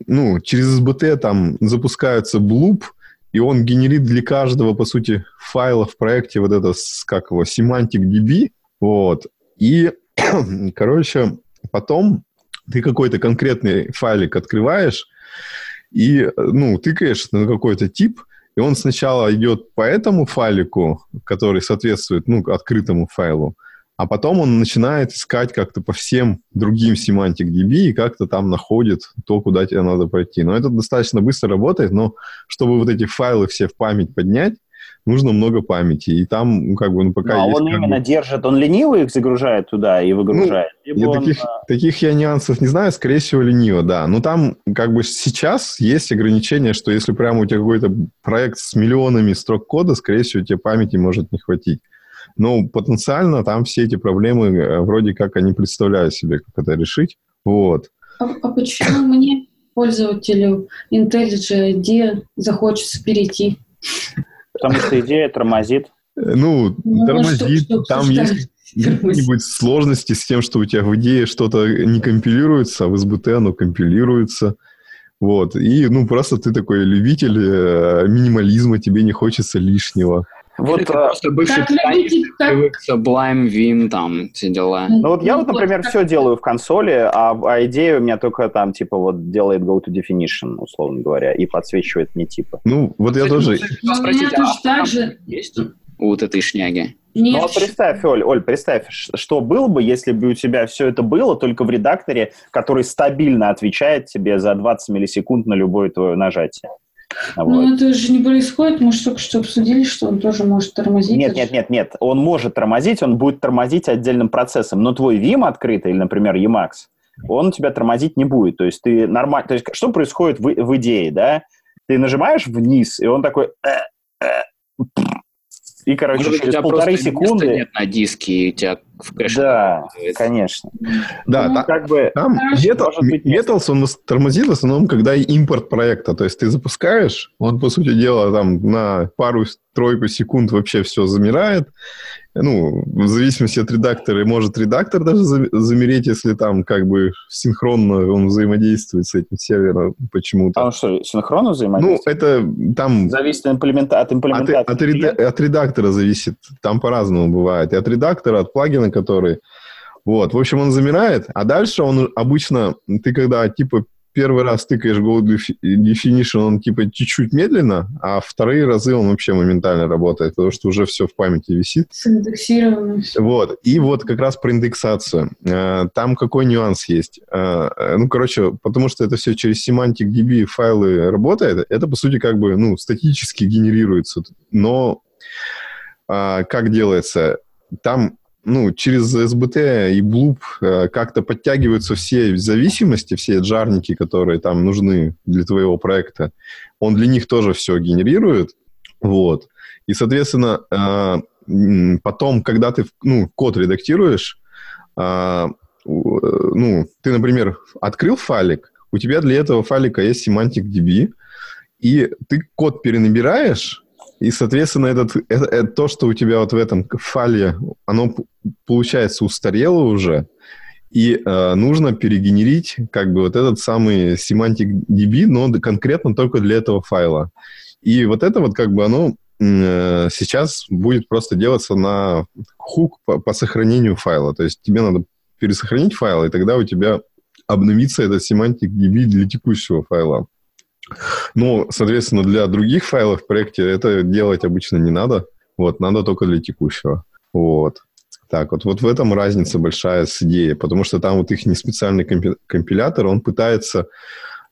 ну, через SBT там запускается блуп, и он генерит для каждого, по сути, файла в проекте вот это, как его, semantic DB, вот. И, *clears throat* короче, потом ты какой-то конкретный файлик открываешь и, ну, тыкаешь на какой-то тип, и он сначала идет по этому файлику, который соответствует, ну, открытому файлу, а потом он начинает искать как-то по всем другим Semantic DB и как-то там находит то, куда тебе надо пойти. Но это достаточно быстро работает, но чтобы вот эти файлы все в память поднять, нужно много памяти. И там, ну, как бы, ну, пока ну, а есть... он именно бы... держит, он лениво их загружает туда и выгружает? Ну, я он... таких, таких я нюансов не знаю, скорее всего, лениво, да. Но там, как бы, сейчас есть ограничение, что если прямо у тебя какой-то проект с миллионами строк кода, скорее всего, тебе памяти может не хватить. Но потенциально там все эти проблемы э, вроде как они представляют себе, как это решить. Вот. А, а почему *coughs* мне, пользователю IntelliJ IDEA, захочется перейти? Потому что идея тормозит. Э, ну, ну тормозит, что, что, там что есть *laughs* какие-нибудь сложности с тем, что у тебя в идее что-то не компилируется, а в SBT оно компилируется. Вот. И, ну, просто ты такой любитель э, минимализма, тебе не хочется лишнего. Вот Или а, просто бывший любите, привык Sublime, Vim, там, все дела. Ну вот я вот, например, вот, все делаю в консоли, а, а идея у меня только там, типа, вот делает go to definition, условно говоря, и подсвечивает мне типа. Ну, вот я тоже... Ну, у меня тоже так же... Есть у вот этой шняги? Нет. Ну, вот представь, Оль, Оль, представь, что было бы, если бы у тебя все это было только в редакторе, который стабильно отвечает тебе за 20 миллисекунд на любое твое нажатие. А ну, вот. это же не происходит. Мы же только что обсудили, что он тоже может тормозить. Нет, нет, нет, нет. Он может тормозить, он будет тормозить отдельным процессом. Но твой Vim открытый, или, например, Emacs, он тебя тормозить не будет. То есть ты нормально... То есть что происходит в, в идее, да? Ты нажимаешь вниз, и он такой... «Э, э, и, короче, Может, через полторы секунды... нет на диске, и у тебя в кэше. Да, конечно. Да, Ну, та- Как бы... там нет. Metals, он тормозит в основном, когда импорт проекта. То есть ты запускаешь, он, по сути дела, там на пару-тройку секунд вообще все замирает. Ну, в зависимости от редактора, может редактор даже за- замереть, если там как бы синхронно он взаимодействует с этим сервером почему-то. А он что, синхронно Ну, взаимодействует? это там Зависит от, имплемента- от от, имплементации. от реда- от редактора зависит. Там по-разному бывает. И от редактора, от плагина, который... Вот. В общем, он замирает, а дальше он обычно... Ты когда, типа, первый раз тыкаешь Go Defi- Definition, он, типа, чуть-чуть медленно, а вторые разы он вообще моментально работает, потому что уже все в памяти висит. Синдексировано. Вот. И вот как раз про индексацию. Э, Там какой нюанс есть? Э, э, Ну, короче, потому что это все через Semantic DB файлы работает, это, по сути, как бы, ну, статически генерируется. Но а, как делается? Там, ну, через SBT и Bloop э, как-то подтягиваются все зависимости, все джарники, которые там нужны для твоего проекта. Он для них тоже все генерирует. Вот. И, соответственно, э, потом, когда ты ну, код редактируешь, э, ну, ты, например, открыл файлик, у тебя для этого файлика есть semantic DB, и ты код перенабираешь, и, соответственно, этот, это, это то, что у тебя вот в этом файле, оно, получается, устарело уже, и э, нужно перегенерить как бы вот этот самый semantic DB, но конкретно только для этого файла. И вот это вот как бы оно э, сейчас будет просто делаться на хук по, по сохранению файла. То есть тебе надо пересохранить файл, и тогда у тебя обновится этот semantic DB для текущего файла. Но, соответственно, для других файлов в проекте это делать обычно не надо. Вот, надо только для текущего. Вот. Так, вот, вот в этом разница большая с идеей, потому что там вот их не специальный компи- компилятор, он пытается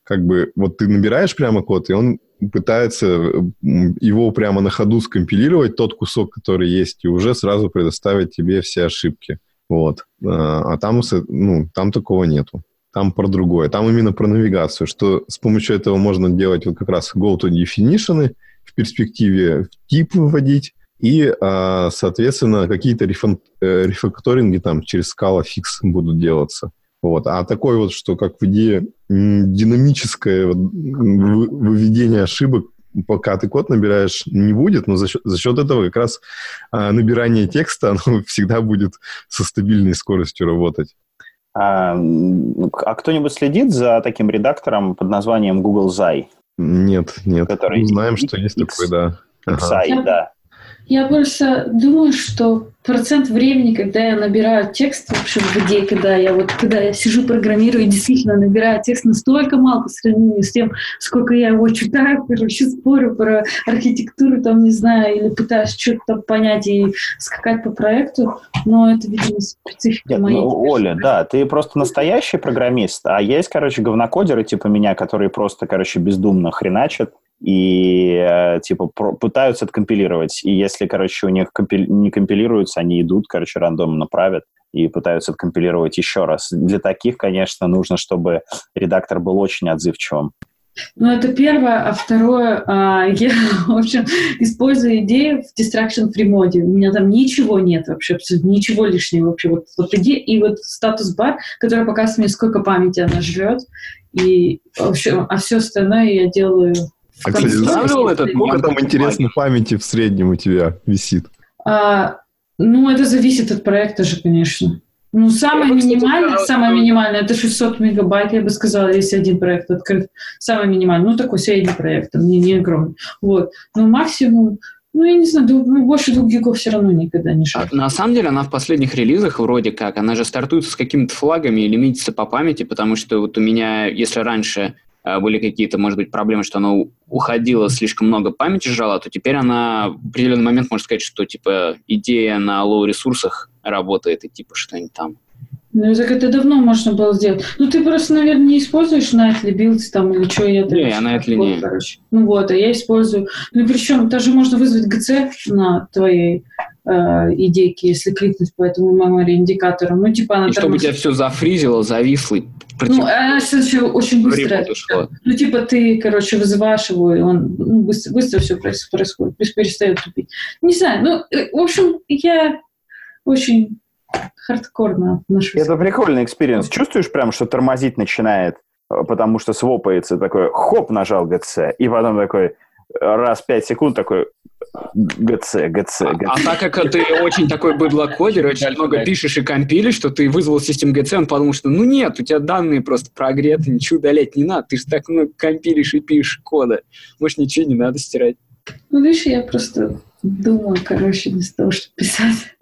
как бы, вот ты набираешь прямо код, и он пытается его прямо на ходу скомпилировать, тот кусок, который есть, и уже сразу предоставить тебе все ошибки. Вот. А а там, ну, там такого нету. Там про другое. Там именно про навигацию, что с помощью этого можно делать вот как раз go-to definition, в перспективе тип выводить, и, а, соответственно, какие-то э, рефакторинги там через Scala Fix будут делаться. Вот. А такой вот, что как в идее динамическое выведение ошибок, пока ты код набираешь, не будет, но за счет, за счет этого как раз а, набирание текста *laughs* оно всегда будет со стабильной скоростью работать. А, а кто-нибудь следит за таким редактором под названием Google Zai? Нет, нет. Который Мы знаем, что есть X- такой, да. Ага. Да. Я просто думаю, что процент времени, когда я набираю текст вообще в идее, когда я вот когда я сижу программирую и действительно набираю текст настолько мало по сравнению с тем, сколько я его читаю, *laughs* короче, спорю про архитектуру, там, не знаю, или пытаюсь что-то там понять и скакать по проекту, но это, видимо, специфика Нет, моей. ну, Оля, да, ты просто настоящий программист, а есть, короче, говнокодеры типа меня, которые просто, короче, бездумно хреначат и, э, типа, про- пытаются откомпилировать. И если, короче, у них компи- не компилируются, они идут, короче, рандомно правят и пытаются откомпилировать еще раз. Для таких, конечно, нужно, чтобы редактор был очень отзывчивым. Ну, это первое. А второе, а, я, *laughs* в общем, использую идею в Distraction Free моде. У меня там ничего нет вообще, абсолютно ничего лишнего вообще. Вот, вот идея и вот статус-бар, который показывает мне, сколько памяти она жрет. И, в общем, а все остальное я делаю А, кстати, этот Сколько там, Банк интересно, памяти в среднем у тебя висит? А, ну, это зависит от проекта же, конечно. Ну, самое кстати, минимальное, самое минимальное, это 600 мегабайт, я бы сказала, если один проект открыт. Самое минимальное. Ну, такой средний проект, там, не, не огромный. Вот. Но максимум, ну, я не знаю, ну, больше двух гигов все равно никогда не шаг. На самом деле она в последних релизах вроде как, она же стартуется с какими-то флагами и лимитится по памяти, потому что вот у меня, если раньше были какие-то, может быть, проблемы, что она уходила, слишком много памяти жрала, то теперь она в определенный момент можно сказать, что типа идея на low ресурсах работает и типа что-нибудь там. Ну, так это давно можно было сделать. Ну, ты просто, наверное, не используешь Nightly Builds там или что я Не, я Nightly вот, не. короче. Ну вот, а я использую. Ну, причем даже можно вызвать GC на твоей э, идейке, если кликнуть по этому memory индикатору. Ну, типа она И чтобы тормозит. тебя все зафризило, зависло Ну, она все очень быстро. Ну, типа, ты, короче, вызываешь его, и он ну, быстро, быстро все происходит, перестает тупить. Не знаю, ну, э, в общем, я очень хардкорно отношусь. Это прикольный experience. Чувствуешь прям, что тормозить начинает, э, потому что свопается такой, хоп, нажал GC, и потом такой раз пять секунд такой ГЦ, ГЦ, А, ГЦ. а так как ты очень такой быдлокодер, очень Дальше, много дальше. пишешь и компилишь, что ты вызвал систему GC, он подумал, что ну нет, у тебя данные просто прогреты, ничего удалять не надо, ты же так много компилишь и пишешь кода. Может, ничего не надо стирать. Ну, видишь, я просто думаю, короче, вместо того, чтобы писать.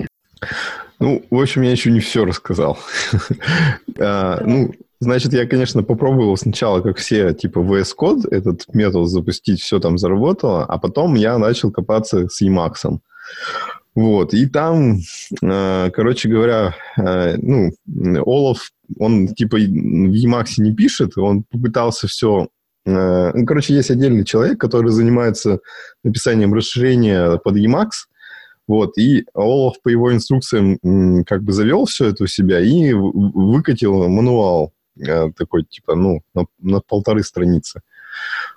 Ну, в общем, я еще не все рассказал. *laughs* А, Ну, значит, я, конечно, попробовал сначала, как все, типа VS Code, этот метод запустить, все там заработало, а потом я начал копаться с Emacs. Вот, и там, э, короче говоря, э, ну, Олаф, он типа в Emacs не пишет, он попытался все... Ну, короче, есть отдельный человек, который занимается написанием расширения под Emacs, вот, и Олаф по его инструкциям как бы завел все это у себя и выкатил мануал э, такой, типа, ну, на, на полторы страницы.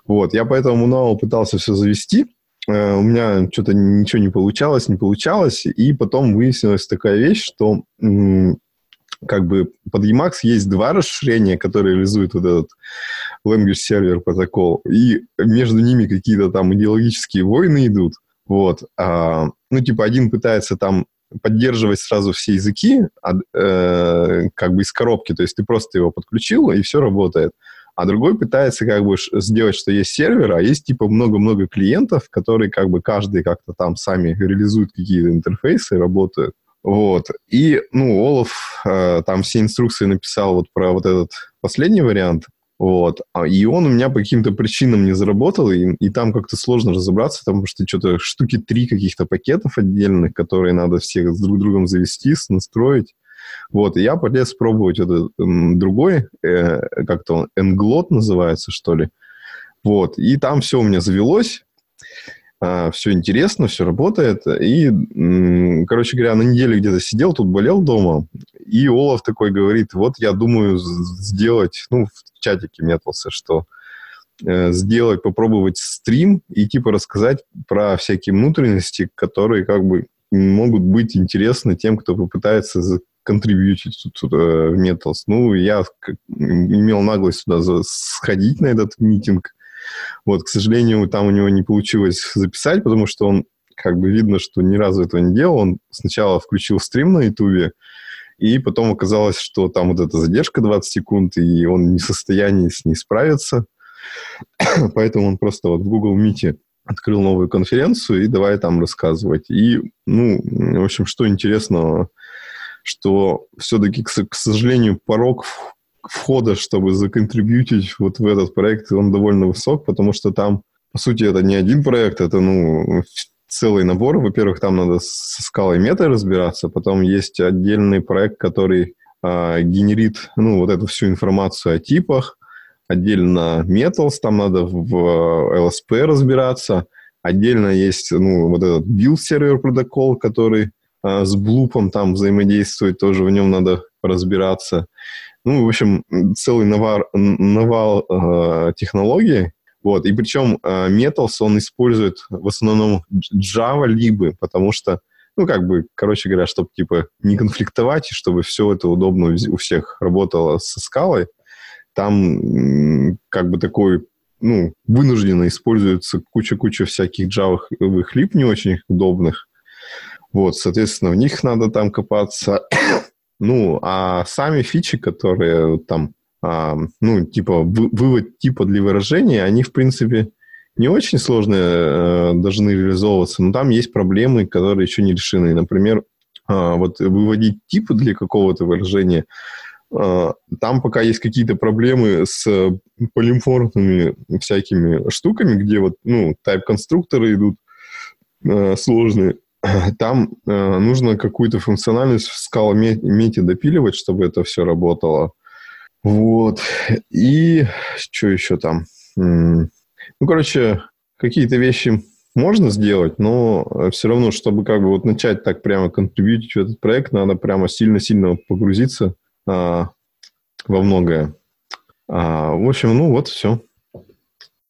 Вот, я по этому мануалу пытался все завести, Э, у меня что-то ничего не получалось, не получалось, и потом выяснилась такая вещь, что как бы под Emacs есть два расширения, которые реализуют вот этот language server протокол, и между ними какие-то там идеологические войны идут, вот. А, ну, типа, один пытается там поддерживать сразу все языки, а, э, как бы из коробки, то есть ты просто его подключил, и все работает. А другой пытается как бы сделать, что есть сервер, а есть типа много-много клиентов, которые как бы каждый как-то там сами реализуют какие-то интерфейсы работают. Вот. И, ну, Олаф э, там все инструкции написал вот про вот этот последний вариант. Вот. А- И он у меня по каким-то причинам не заработал, и, и там как-то сложно разобраться, потому что что-то штуки три каких-то пакетов отдельных, которые надо всех с друг другом завести, настроить. Вот, и я полез пробовать этот другой, э, как-то он, Nglot называется, что ли. Вот, и там все у меня завелось, все интересно, все работает. И, короче говоря, на неделе где-то сидел, тут болел дома, и Олаф такой говорит, вот я думаю сделать, ну, в чатике метался, что э, сделать, попробовать стрим и типа рассказать про всякие внутренности, которые как бы могут быть интересны тем, кто попытается контрибьютить тут, э, в Metals. Ну, я имел наглость сюда сходить на этот митинг. Вот, к сожалению, там у него не получилось записать, потому что он, как бы видно, что ни разу этого не делал. Он сначала включил стрим на Ютубе, и потом оказалось, что там вот эта задержка 20 секунд, и он не в состоянии с ней справиться. *coughs* Поэтому он просто вот в Google Meet открыл новую конференцию и давай там рассказывать. И, ну, в общем, что интересного, что все-таки, к, сожалению, порог входа, чтобы законтрибьютить вот в этот проект, он довольно высок, потому что там, по сути, это не один проект, это, ну, целый набор. Во-первых, там надо со скалой метой разбираться, потом есть отдельный проект, который а, генерит, ну, вот эту всю информацию о типах, отдельно Metals, там надо в э, LSP разбираться, отдельно есть, ну, вот этот build сервер протокол, который э, с блупом там взаимодействует, тоже в нем надо разбираться. Ну, в общем, целый навар, навал э, технологий. Вот, и причем э, Metals, он использует в основном Java либо, потому что, ну, как бы, короче говоря, чтобы, типа, не конфликтовать, и чтобы все это удобно у всех работало со скалой, там как бы такой, ну, вынужденно используется куча-куча всяких джавовых лип не очень удобных. Вот, соответственно, в них надо там копаться. Ну, а сами фичи, которые там, а, ну, типа, вы- вывод типа для выражения, они, в принципе, не очень сложные э, должны реализовываться, но там есть проблемы, которые еще не решены. Например, а, вот выводить типы для какого-то выражения, а, там пока есть какие-то проблемы с э, полиморфными всякими штуками, где вот, ну, тайп-конструкторы идут э, сложные. *clears throat* Там э, нужно какую-то функциональность в скала мете допиливать, чтобы это все работало. Вот. И что еще там? Ну, короче, какие-то вещи можно сделать, но все равно, чтобы как бы вот начать так прямо контрибьютить в этот проект, надо прямо сильно-сильно погрузиться а, во многое. А, в общем, ну вот все.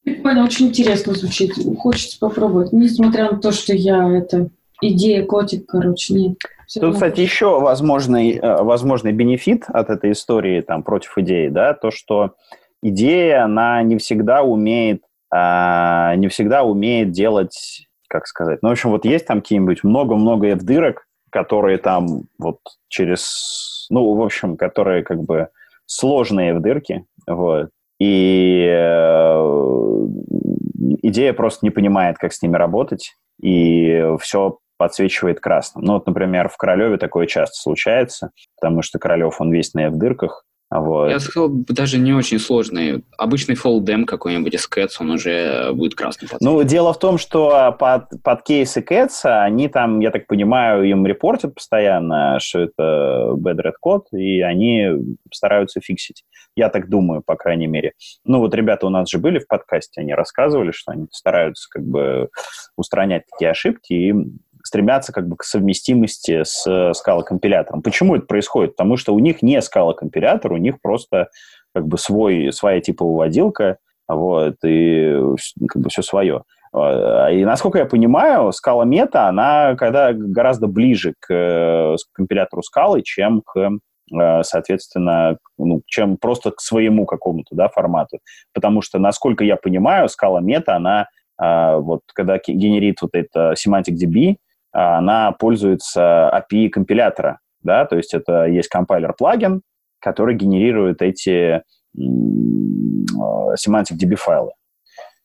Прикольно, очень интересно звучит. Хочется попробовать. Несмотря на то, что я это идея котик, короче, нет. Всё Тут, кстати, еще возможный, э, возможный бенефит от этой истории там, против идеи, да, то, что идея, она не всегда умеет, а, не всегда умеет делать, как сказать, ну, в общем, вот есть там какие-нибудь много-много F-дырок, которые там вот через, ну, в общем, которые как бы сложные F-дырки, вот, и э, идея просто не понимает, как с ними работать, и все подсвечивает красным. Ну, вот, например, в Королеве такое часто случается, потому что Королев, он весь на F-дырках, вот. Я сказал, даже не очень сложный. Обычный фолдем какой-нибудь из Cats, он уже будет красный. Ну, дело в том, что под, под кейсы Кэтса, они там, я так понимаю, им репортят постоянно, что это bad red code, и они стараются фиксить. Я так думаю, по крайней мере. Ну, вот ребята у нас же были в подкасте, они рассказывали, что они стараются как бы устранять такие ошибки, и стремятся как бы к совместимости с скалокомпилятором. Почему это происходит? Потому что у них не скалокомпилятор, у них просто как бы свой, своя типа выводилка, вот, и как бы все свое. А, и насколько я понимаю, скала мета, она когда гораздо ближе к, к компилятору скалы, чем к э, соответственно, ну, чем просто к своему какому-то да, формату. Потому что, насколько я понимаю, скала мета, она а, вот когда генерит вот это semantic DB, она пользуется API компилятора, да, то есть это есть компайлер-плагин, который генерирует эти а, semantic DB файлы.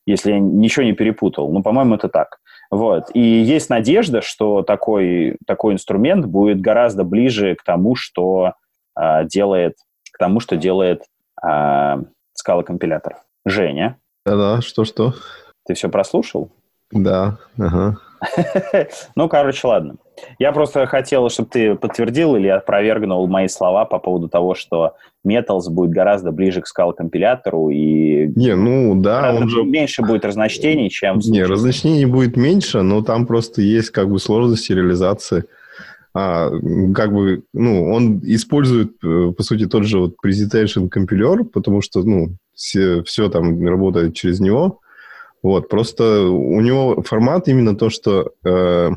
Если я ничего не перепутал. Ну, по-моему, это так. Вот. И есть надежда, что такой, такой инструмент будет гораздо ближе к тому, что а, делает, к тому, что делает а, скала-компилятор. Женя. Да-да, что-что? Ты все прослушал? Да, ага. *laughs* Ну, короче, ладно. Я просто хотел, чтобы ты подтвердил или опровергнул мои слова по поводу того, что Metals будет гораздо ближе к скал-компилятору и... Не, ну да, он же... меньше будет разночтений, чем... Не, разночтений будет меньше, но там просто есть как бы сложности реализации. А, как бы, ну, он использует, э, по сути, тот же вот presentation компилер, потому что, ну, все, все там работает через него, вот, просто у него формат именно то, что э,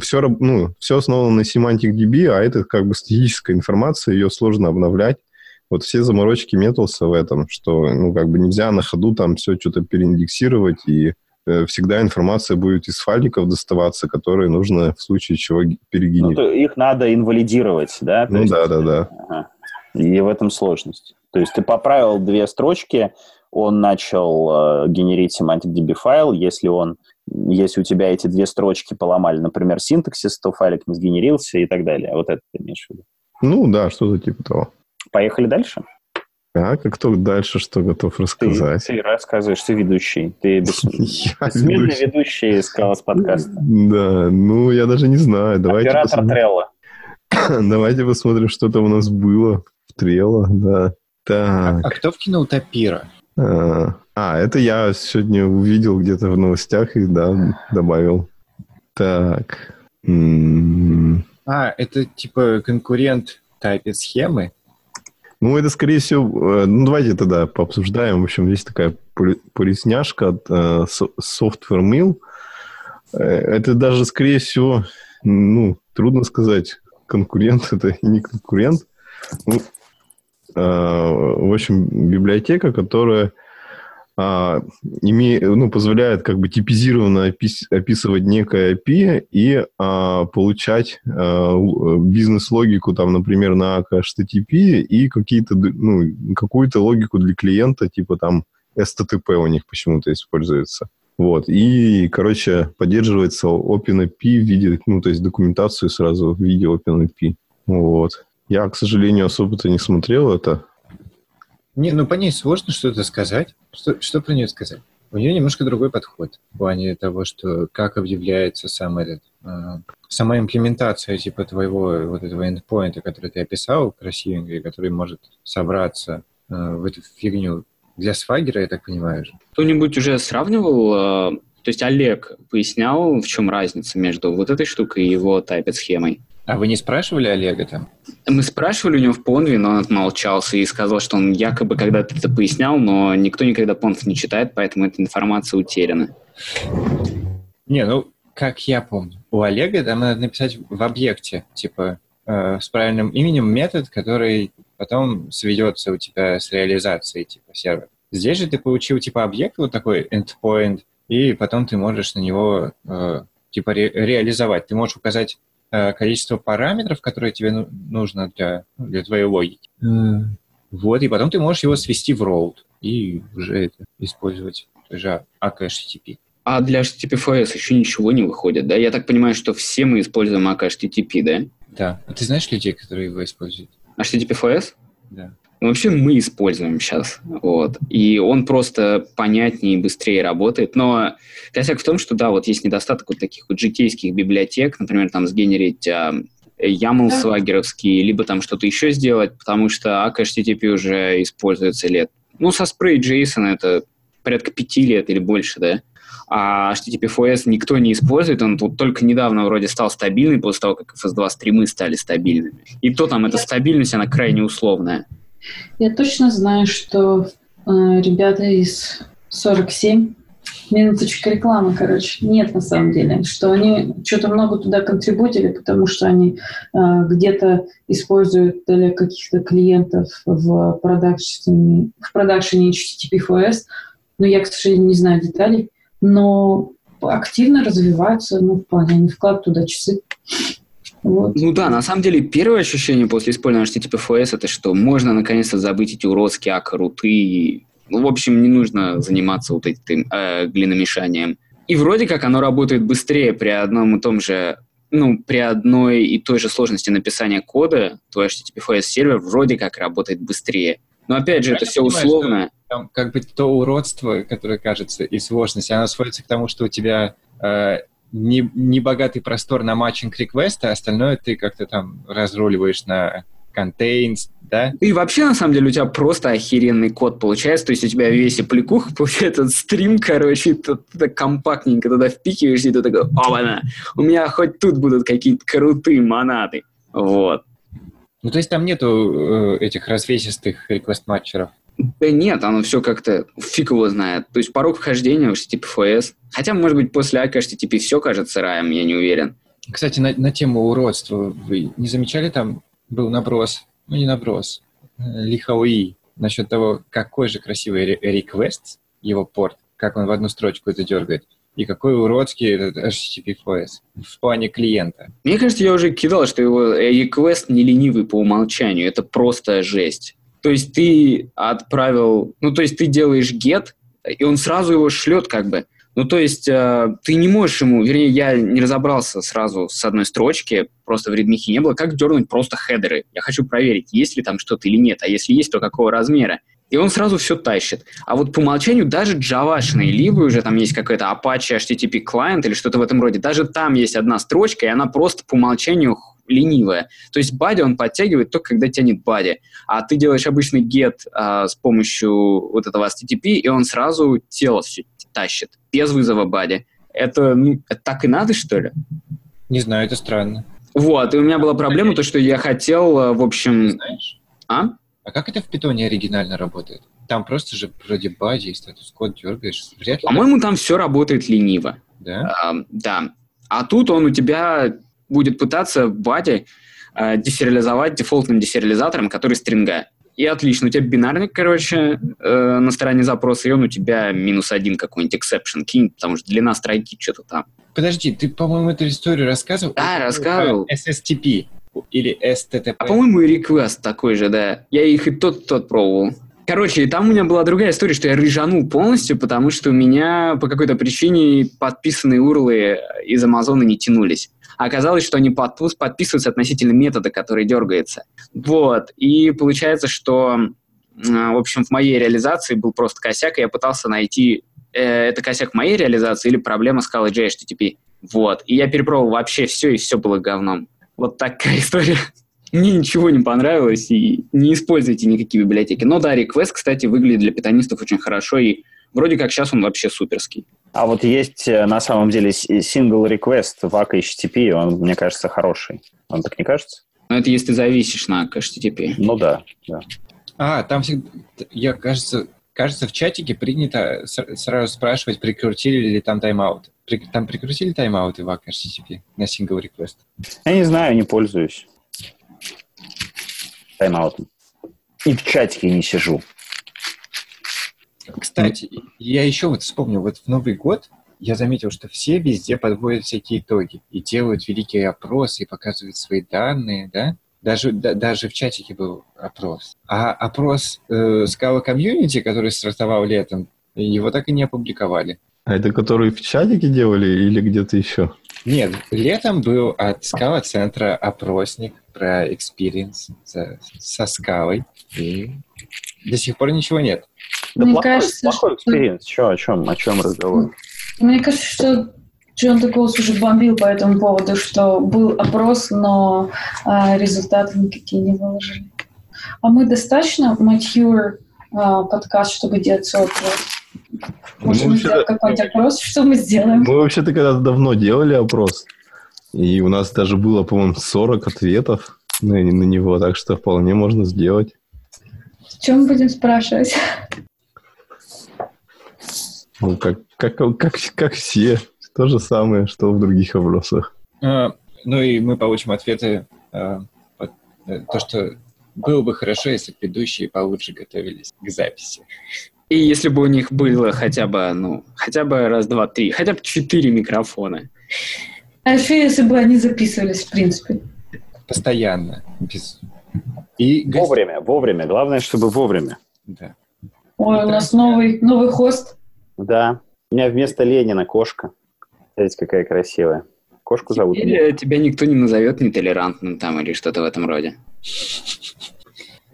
все, ну, все основано на Semantic DB, а это как бы статическая информация, ее сложно обновлять. Вот все заморочки метался в этом, что, ну, как бы нельзя на ходу там все что-то переиндексировать, и э, всегда информация будет из файликов доставаться, которые нужно в случае чего перегенерировать. Ну, их надо инвалидировать, да? То ну, есть, да, да, да. Ага. И в этом сложность. То есть ты поправил две строчки, он начал э, генерить semantic DB файл, если он если у тебя эти две строчки поломали, например, синтаксис, то файлик не сгенерился и так далее. Вот это ты имеешь в виду? Ну да, что-то типа того. Поехали дальше? Так, а кто дальше что готов рассказать? Ты, ты рассказываешь, ты ведущий. Ты *laughs* бес... бессмертный ведущий из Калас подкаста. Да, ну я даже не знаю. Давайте Оператор посмотрим. Трелла. *clears throat* Давайте посмотрим, что там у нас было в Трелла, да. Так. А, а кто вкинул Тапира? А, а, это я сегодня увидел где-то в новостях и, да, добавил. Так. А, это типа конкурент тайпит схемы? Ну, это, скорее всего... Э, ну, давайте тогда пообсуждаем. В общем, есть такая поресняшка от uh, Software Mill. Э, это даже, скорее всего, ну, трудно сказать, конкурент *laughs* это не конкурент. Ну, Э, в общем, библиотека, которая а, име, ну, позволяет как бы типизированно опис, описывать некое API и а, получать а, бизнес-логику, там, например, на HTTP и какие-то, ну, какую-то логику для клиента, типа там STTP у них почему-то используется. Вот. И, короче, поддерживается OpenAPI в виде, ну, то есть документацию сразу в виде OpenAPI. Вот. Я, к сожалению, особо-то не смотрел это. Не, ну по ней сложно что-то сказать. Что, что про нее сказать? У нее немножко другой подход в плане того, что как объявляется сам этот, э, сама имплементация типа твоего вот этого эндпоинта, который ты описал красивенько, который может собраться э, в эту фигню для свагера, я так понимаю же. Кто-нибудь уже сравнивал, э, то есть Олег пояснял, в чем разница между вот этой штукой и его тайпет схемой? А вы не спрашивали Олега там? Мы спрашивали у него в Понве, но он отмолчался и сказал, что он якобы когда-то это пояснял, но никто никогда Понв не читает, поэтому эта информация утеряна. Не, ну, как я помню, у Олега там надо написать в объекте, типа, э, с правильным именем метод, который потом сведется у тебя с реализацией, типа, сервера. Здесь же ты получил, типа, объект вот такой endpoint, и потом ты можешь на него, э, типа, ре реализовать. Ты можешь указать количество параметров, которые тебе ну нужно для, для твоей логики. Mm. Вот, и потом ты можешь его свести в road и уже это использовать, же AK HTTP. А для HTTPFS еще ничего не выходит, да? Я так понимаю, что все мы используем AK HTTP, да? Да. А ты знаешь людей, которые его используют? HTTPFS? Да. Ну, вообще мы используем сейчас, вот. И он просто понятнее и быстрее работает. Но косяк в том, что, да, вот есть недостаток вот таких вот житейских библиотек, например, там сгенерить а, YAML да. свагеровский, либо там что-то еще сделать, потому что AK HTTP уже используется лет. Ну, со Spray JSON это порядка пяти лет или больше, да а HTTP-FOS никто не использует, он тут только недавно вроде стал стабильный после того, как FS2 стримы стали стабильными. И то там эта стабильность, она крайне условная. Я точно знаю, что э, ребята из 47 минуточка рекламы, короче. Нет, на самом деле. Что они что-то много туда контрибутили, потому что они э, где-то используют для каких-то клиентов в продакшене, в продакшене HTTP-FOS. Но я, к сожалению, не знаю деталей но активно развиваются, ну, в плане, они вкладывают туда часы. Вот. Ну да, на самом деле первое ощущение после использования HTTPFS это что можно наконец-то забыть эти уродские акруты и, ну, в общем, не нужно заниматься вот этим э, глиномешанием. И вроде как оно работает быстрее при одном и том же, ну, при одной и той же сложности написания кода, твой HTTPFS сервер вроде как работает быстрее. Но опять же, это все условно. Там, как бы то уродство, которое кажется, и сложность, оно сводится к тому, что у тебя э, не, не богатый простор на матчинг реквеста, а остальное ты как-то там разруливаешь на contains, да? И вообще, на самом деле, у тебя просто охеренный код получается, то есть у тебя весь аппликух, *laughs* получается, стрим, короче, ты, так компактненько туда впикиваешь, и ты такой, опа у меня хоть тут будут какие-то крутые монады, вот. Ну, то есть там нету э, этих развесистых реквест-матчеров? Да нет, оно все как-то фиг его знает. То есть порог вхождения в HTTP FS. Хотя, может быть, после ACK HTTP все кажется раем, я не уверен. Кстати, на, на тему уродства вы не замечали, там был наброс, ну не наброс, э, лихауи насчет того, какой же красивый request, его порт, как он в одну строчку это дергает и какой уродский этот HTTP-FS в плане клиента. Мне кажется, я уже кидал, что его request не ленивый по умолчанию. Это просто жесть. То есть ты отправил... Ну, то есть ты делаешь get, и он сразу его шлет как бы. Ну, то есть э, ты не можешь ему... Вернее, я не разобрался сразу с одной строчки, просто в редмихе не было, как дернуть просто хедеры. Я хочу проверить, есть ли там что-то или нет, а если есть, то какого размера и он сразу все тащит. А вот по умолчанию даже джавашные, либо уже там есть какой-то Apache HTTP клиент или что-то в этом роде, даже там есть одна строчка, и она просто по умолчанию ленивая. То есть бади он подтягивает только когда тянет бади. А ты делаешь обычный get а, с помощью вот этого HTTP, и он сразу тело все тащит, без вызова бади. Это, ну, это так и надо, что ли? Не знаю, это странно. Вот, и у меня была проблема, то, что я хотел, э, в общем... Знаешь? А? А как это в питоне оригинально работает? Там просто же вроде бади и статус-код дергаешь. Вряд ли. По-моему, там все работает лениво. Да? А, да. А тут он у тебя будет пытаться баде э, десериализовать дефолтным десериализатором, который стринга. И отлично, у тебя бинарник, короче, э, на стороне запроса, и он у тебя минус один какой-нибудь exception кинь, потому что длина строки что-то там. Подожди, ты, по-моему, эту историю рассказывал? Да, рассказывал. SSTP или STTP. А по-моему и request такой же, да. Я их и тот, и тот пробовал. Короче, там у меня была другая история, что я рыжанул полностью, потому что у меня по какой-то причине подписанные урлы из Амазона не тянулись. А оказалось, что они подписываются относительно метода, который дергается. Вот. И получается, что, в общем, в моей реализации был просто косяк, и я пытался найти, э, это косяк моей реализации или проблема скалы JHTTP. Вот. И я перепробовал вообще все, и все было говном. Вот такая *laughs* история. Мне ничего не понравилось, и не используйте никакие библиотеки. Но да, Request, кстати, выглядит для питанистов очень хорошо, и вроде как сейчас он вообще суперский. А вот есть э, на самом деле single request в ACK HTTP, он, мне кажется, хороший. Он так не кажется? Ну, это если ты зависишь на HTTP. Ну да, да. А, там всегда, я, кажется, кажется, в чатике принято сразу спрашивать, прикрутили ли там тайм-аут. При- Там прикрутили тайм-ауты в ACK HTTP на single request? Я не знаю, не пользуюсь тайм-аутом. И в чатике не сижу. Кстати, я еще вот вспомнил, вот в Новый год я заметил, что все везде подводят всякие итоги и делают великие опросы и показывают свои данные, да? Даже, да- даже в чатике был опрос. А опрос э, Scala Community, который стартовал летом, его так и не опубликовали. А это которые в чатике делали или где-то еще? Нет, летом был от Scala центра опросник про experience со, со скалой. И до сих пор ничего нет. Да Мне плохой, кажется, плохой что- experience. Чё, о чем, о чем разговор? Мне кажется, что Джон Де Гоус уже бомбил по этому поводу, что был опрос, но а, результаты никакие не выложили. А мы достаточно mature а, подкаст, чтобы делать свой опрос? Может, Ну, мы вообще-то- сделаем какой-нибудь опрос? Что мы сделаем? Мы вообще-то когда-то давно делали опрос. И у нас даже было, по-моему, 40 ответов на, на него, так что вполне можно сделать. Чем мы будем спрашивать? Ну, как, как, как, как все. То же самое, что в других опросах. А, ну и мы получим ответы. а, под- э, то, что было бы хорошо, если бы ведущие получше готовились к записи. И если бы у них было хотя бы, ну, хотя бы раз, два, три, хотя бы четыре микрофона. А еще если бы они записывались, в принципе. Постоянно. Без... И гость- Вовремя, вовремя. Главное, чтобы вовремя. Да. Ой, у нас новый, новый хост. Да. У меня вместо Ленина кошка. Смотрите, какая красивая. Кошку зовут. Или тебя никто не назовет нетолерантным там или что-то в этом роде.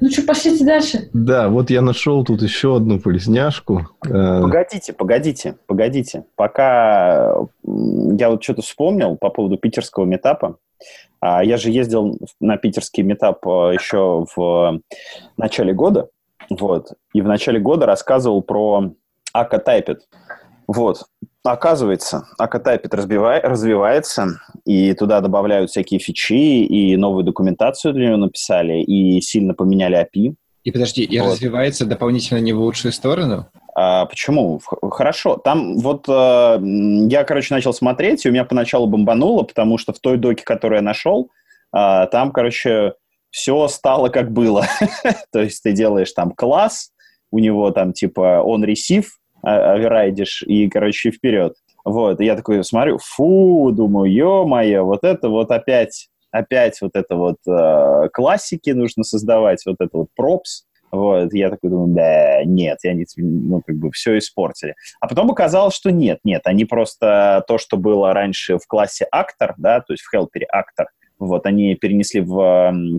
Ну что, пошлите дальше. Да, вот я нашел тут еще одну полезняшку. Э, Погодите, погодите, погодите. Пока я вот что-то вспомнил по поводу питерского метапа. А, Я же ездил на питерский метап а, еще в начале года. Вот. И в начале года рассказывал про Ака Typed. Вот. Оказывается, Ака разбивай- развивается, и туда добавляют всякие фичи, и новую документацию для него написали, и сильно поменяли API. И подожди, и Вот. развивается дополнительно не в лучшую сторону? А, почему? Хорошо. Там вот э, я, короче, начал смотреть, и у меня поначалу бомбануло, потому что в той доке, которую я нашел, а, там, короче, все стало как было. *laughs* То есть ты делаешь там класс, у него там типа он receive, оверрайдишь, и, короче, вперед. Вот, и я такой смотрю, фу, думаю, ё-моё, вот это вот опять, опять вот это вот э, классики нужно создавать, вот это вот пропс, вот, я такой думаю, да, нет, я не, ну, как бы все испортили. А потом оказалось, что нет, нет, они просто то, что было раньше в классе актор, да, то есть в хелпере актор, вот, они перенесли в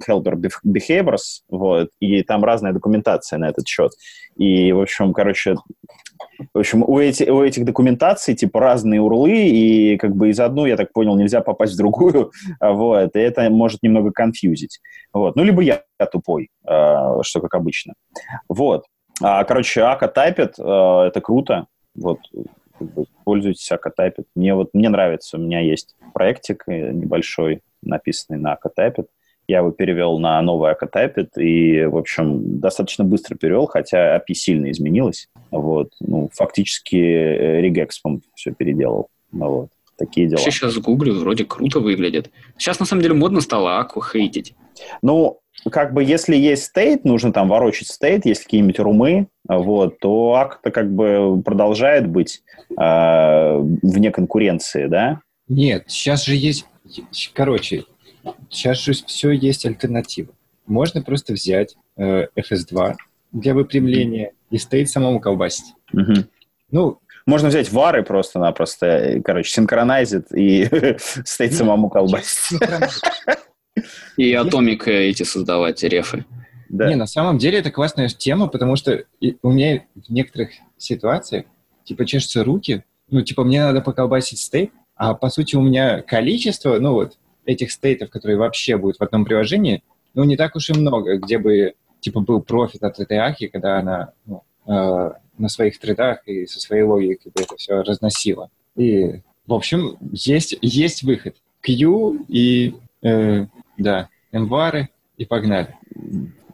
Helper Beh- Behaviors, вот, и там разная документация на этот счет. И, в общем, короче, в общем, у, эти, у этих документаций, типа, разные урлы, и как бы из одну, я так понял, нельзя попасть в другую, *laughs* а, вот, и это может немного конфьюзить. Вот. Ну, либо я тупой, э, что как обычно. Вот. А, короче, Ака тайпит, это круто. Вот, как бы пользуйтесь Ака тайпит. Мне вот, мне нравится, у меня есть проектик э, небольшой, написанный на Ака тайпит. Я его перевел на новый Ака тайпит и, в общем, достаточно быстро перевел, хотя API сильно изменилась. Вот. Ну, фактически регекспом все переделал. Вот. Такие дела. Вообще сейчас гуглю, вроде круто выглядит. Сейчас на самом деле модно стало Аку хейтить. Ну, как бы, если есть стейт, нужно там ворочать стейт, есть какие-нибудь румы, вот, то акт как бы продолжает быть э, вне конкуренции, да? Нет, сейчас же есть... Короче, сейчас же все есть альтернатива. Можно просто взять э, FS2 для выпрямления и стоит самому колбасить. Мгм. Ну, Можно взять вары просто-напросто, э, короче, синхронайзит и *laughs* стейт самому колбасить. И атомик э, эти создавать, рефы. Да. Не, на самом деле это классная тема, потому что у меня в некоторых ситуациях типа чешутся руки, ну, типа мне надо поколбасить стейт, а по сути у меня количество, ну, вот, этих стейтов, которые вообще будут в одном приложении, ну, не так уж и много, где бы, типа, был профит от этой аки, когда она ну, э, на своих тредах и со своей логикой бы это все разносила. И, в общем, есть, есть выход. Q и, э, да, эмвары, и погнали.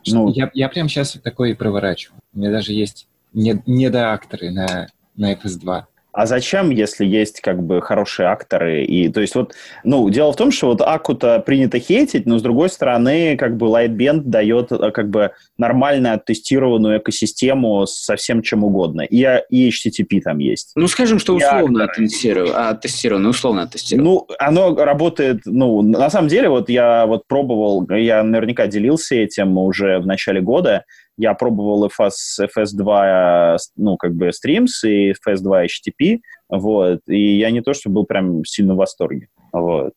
Ну, Я, я прямо сейчас такое и проворачиваю. У меня даже есть не- недоакторы на, на FS2. А зачем, если есть как бы хорошие акторы? И, то есть вот, ну, дело в том, что вот Аку-то принято хейтить, но с другой стороны, как бы Lightbend дает э, как бы нормально оттестированную экосистему со всем чем угодно. И, и HTTP там есть. Ну, скажем, что условно оттестировано, оттестировано, условно оттестировано. Ну, оно работает, ну, на самом деле, вот я вот пробовал, я наверняка делился этим уже в начале года, я пробовал FS, FS2, ну, как бы, Streams и FS2 HTTP, вот, и я не то, что был прям сильно в восторге, вот.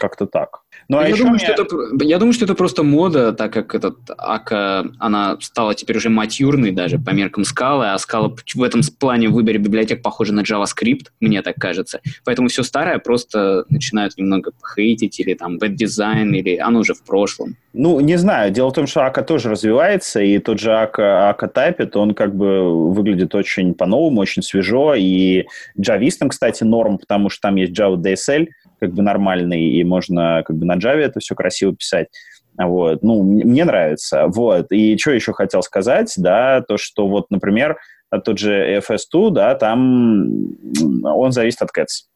Как-то так. Ну, а я, думаю, что это, я думаю, что это просто мода, так как этот Ака, она стала теперь уже матюрной даже по меркам скалы, а скала в этом плане в выборе библиотек похожа на JavaScript, мне так кажется. Поэтому все старое просто начинают немного хейтить, или там веб-дизайн, или оно уже в прошлом. Ну, не знаю. Дело в том, что Ака тоже развивается, и тот же Ака, Ака Typet, он как бы выглядит очень по-новому, очень свежо, и джавистам, кстати, норм, потому что там есть Java DSL, как бы нормальный, и можно как бы на Java это все красиво писать. Вот. Ну, мне нравится. Вот. И что еще хотел сказать, да, то, что вот, например, тот же FS2, да, там он зависит от Cats.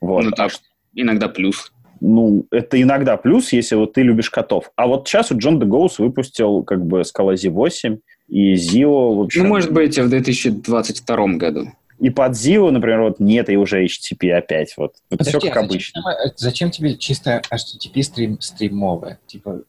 Вот. Ну, так, иногда плюс. Ну, это иногда плюс, если вот ты любишь котов. А вот сейчас у Джон Дегоус выпустил как бы Scala Z8 и Zio, в общем... Ну, может быть, в 2022 году. И под Zio, например, вот нет, и уже HTTP опять. Вот, вот Подожди, все как а обычно. Зачем, зачем тебе чисто HTTP стрим, стримовое? Типа...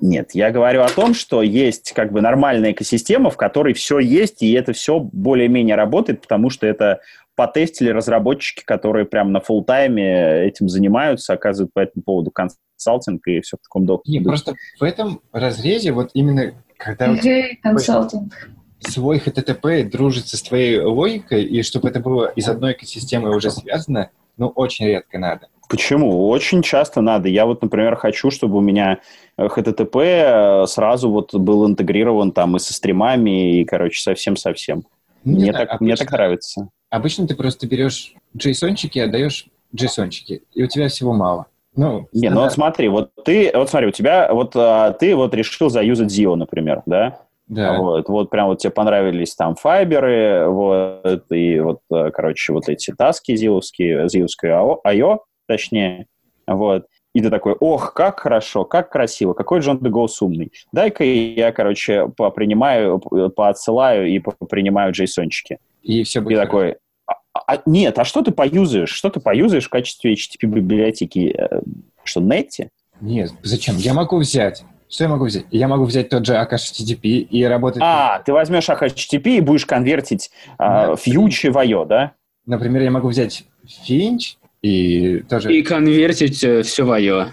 Нет, я говорю о том, что есть как бы нормальная экосистема, в которой все есть, и это все более-менее работает, потому что это потестили разработчики, которые прям на фул тайме этим занимаются, оказывают по этому поводу консалтинг и все в таком духе. Нет, просто в этом разрезе вот именно когда... Hey, консалтинг свой HTTP дружится с твоей логикой, и чтобы это было из одной экосистемы уже связано, ну, очень редко надо. Почему? Очень часто надо. Я вот, например, хочу, чтобы у меня HTTP э, сразу вот был интегрирован там и со стримами, и, короче, совсем-совсем. Ну, мне, так, обычно, мне так нравится. Обычно ты просто берешь джейсончики, отдаешь джейсончики, и у тебя всего мало. Ну, не, ну вот смотри, вот ты, вот смотри, у тебя, вот а, ты вот решил заюзать Zio, например, да? Да. Вот, вот прям вот тебе понравились там файберы, вот, и вот, э, короче, вот эти таски зиловские, зиловские IO, точнее, вот. И ты такой, ох, как хорошо, как красиво, какой Джон Дегоус умный. Дай-ка я, короче, принимаю, поотсылаю и принимаю джейсончики. И все будет И такой, а, а, нет, а что ты поюзаешь? Что ты поюзаешь в качестве HTTP библиотеки? Э, что, Netty? Нет, зачем? Я могу взять что я могу взять? Я могу взять тот же HTTP и работать... А, ты возьмешь HTTP и будешь конвертить а, да. фьючи в IO, да? Например, я могу взять Finch и тоже... И конвертить э, все в IO.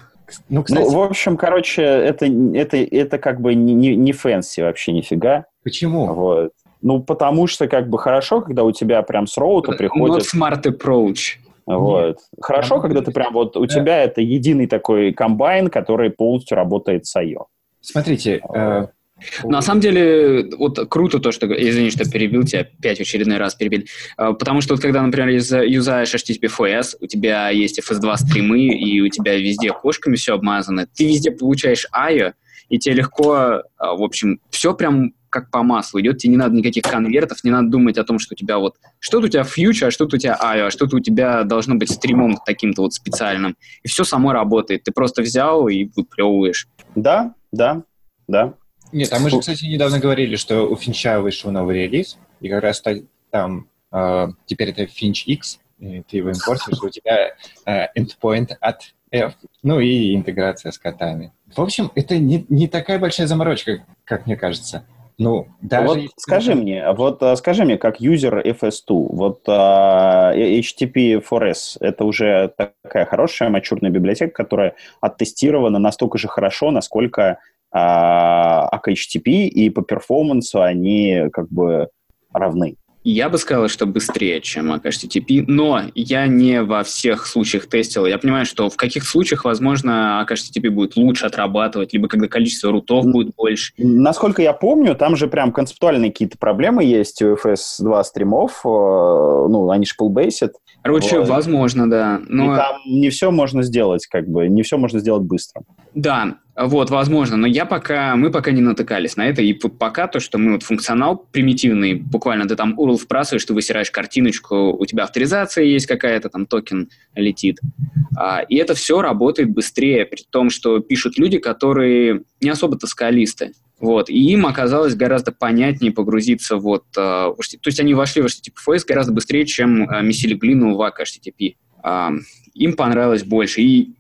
Ну, ну, кстати... ну, в общем, короче, это, это, это как бы не, не fancy вообще нифига. Почему? Вот. Ну, потому что как бы хорошо, когда у тебя прям с роута приходит... Not smart approach. Вот. Нет. Хорошо, когда ты прям вот у да. тебя это единый такой комбайн, который полностью работает с IO. Смотрите, э, на самом деле, вот круто то, что... Извини, что перебил тебя, опять очередной раз перебил. Э, потому что вот когда, например, юзаешь HTTP-FS, у тебя есть FS2 стримы, и у тебя везде кошками все обмазано, ты везде получаешь IO, и тебе легко, э, в общем, все прям как по маслу идет, тебе не надо никаких конвертов, не надо думать о том, что у тебя вот что-то у тебя фьючер, а что-то у тебя IO, а что-то у тебя должно быть стримом таким-то вот специальным. И все само работает. Ты просто взял и выплевываешь. Да, да, да. Нет, а мы же, кстати, недавно говорили, что у Финча вышел новый релиз, и как раз там э, теперь это Finch X, и ты его импортишь, у тебя э, endpoint от F, ну и интеграция с котами. В общем, это не, не такая большая заморочка, как мне кажется. Ну, даже вот если... скажи мне, вот а, скажи мне, как юзер FS2, вот uh, HTTP 4S, это уже такая хорошая мачурная библиотека, которая оттестирована настолько же хорошо, насколько uh, HTTP и по перформансу они как бы равны. Я бы сказал, что быстрее, чем HTTP, но я не во всех случаях тестил. Я понимаю, что в каких случаях, возможно, HTTP будет лучше отрабатывать, либо когда количество рутов будет больше. Насколько я помню, там же прям концептуальные какие-то проблемы есть у FS2 стримов, э, ну, они же pull-based, Короче, Вот. возможно, да. Но... И там не все можно сделать, как бы, не все можно сделать быстро. Да, вот, возможно, но я пока, мы пока не натыкались на это, и пока то, что мы вот функционал примитивный, буквально ты там URL вбрасываешь, ты высираешь картиночку, у тебя авторизация есть какая-то, там токен летит, А, и это все работает быстрее, при том, что пишут люди, которые не особо-то скалисты. Вот, и им оказалось гораздо понятнее погрузиться вот, а, то есть они вошли в HTTP гораздо быстрее, чем а, месили глину в HTTP. А, им понравилось больше, и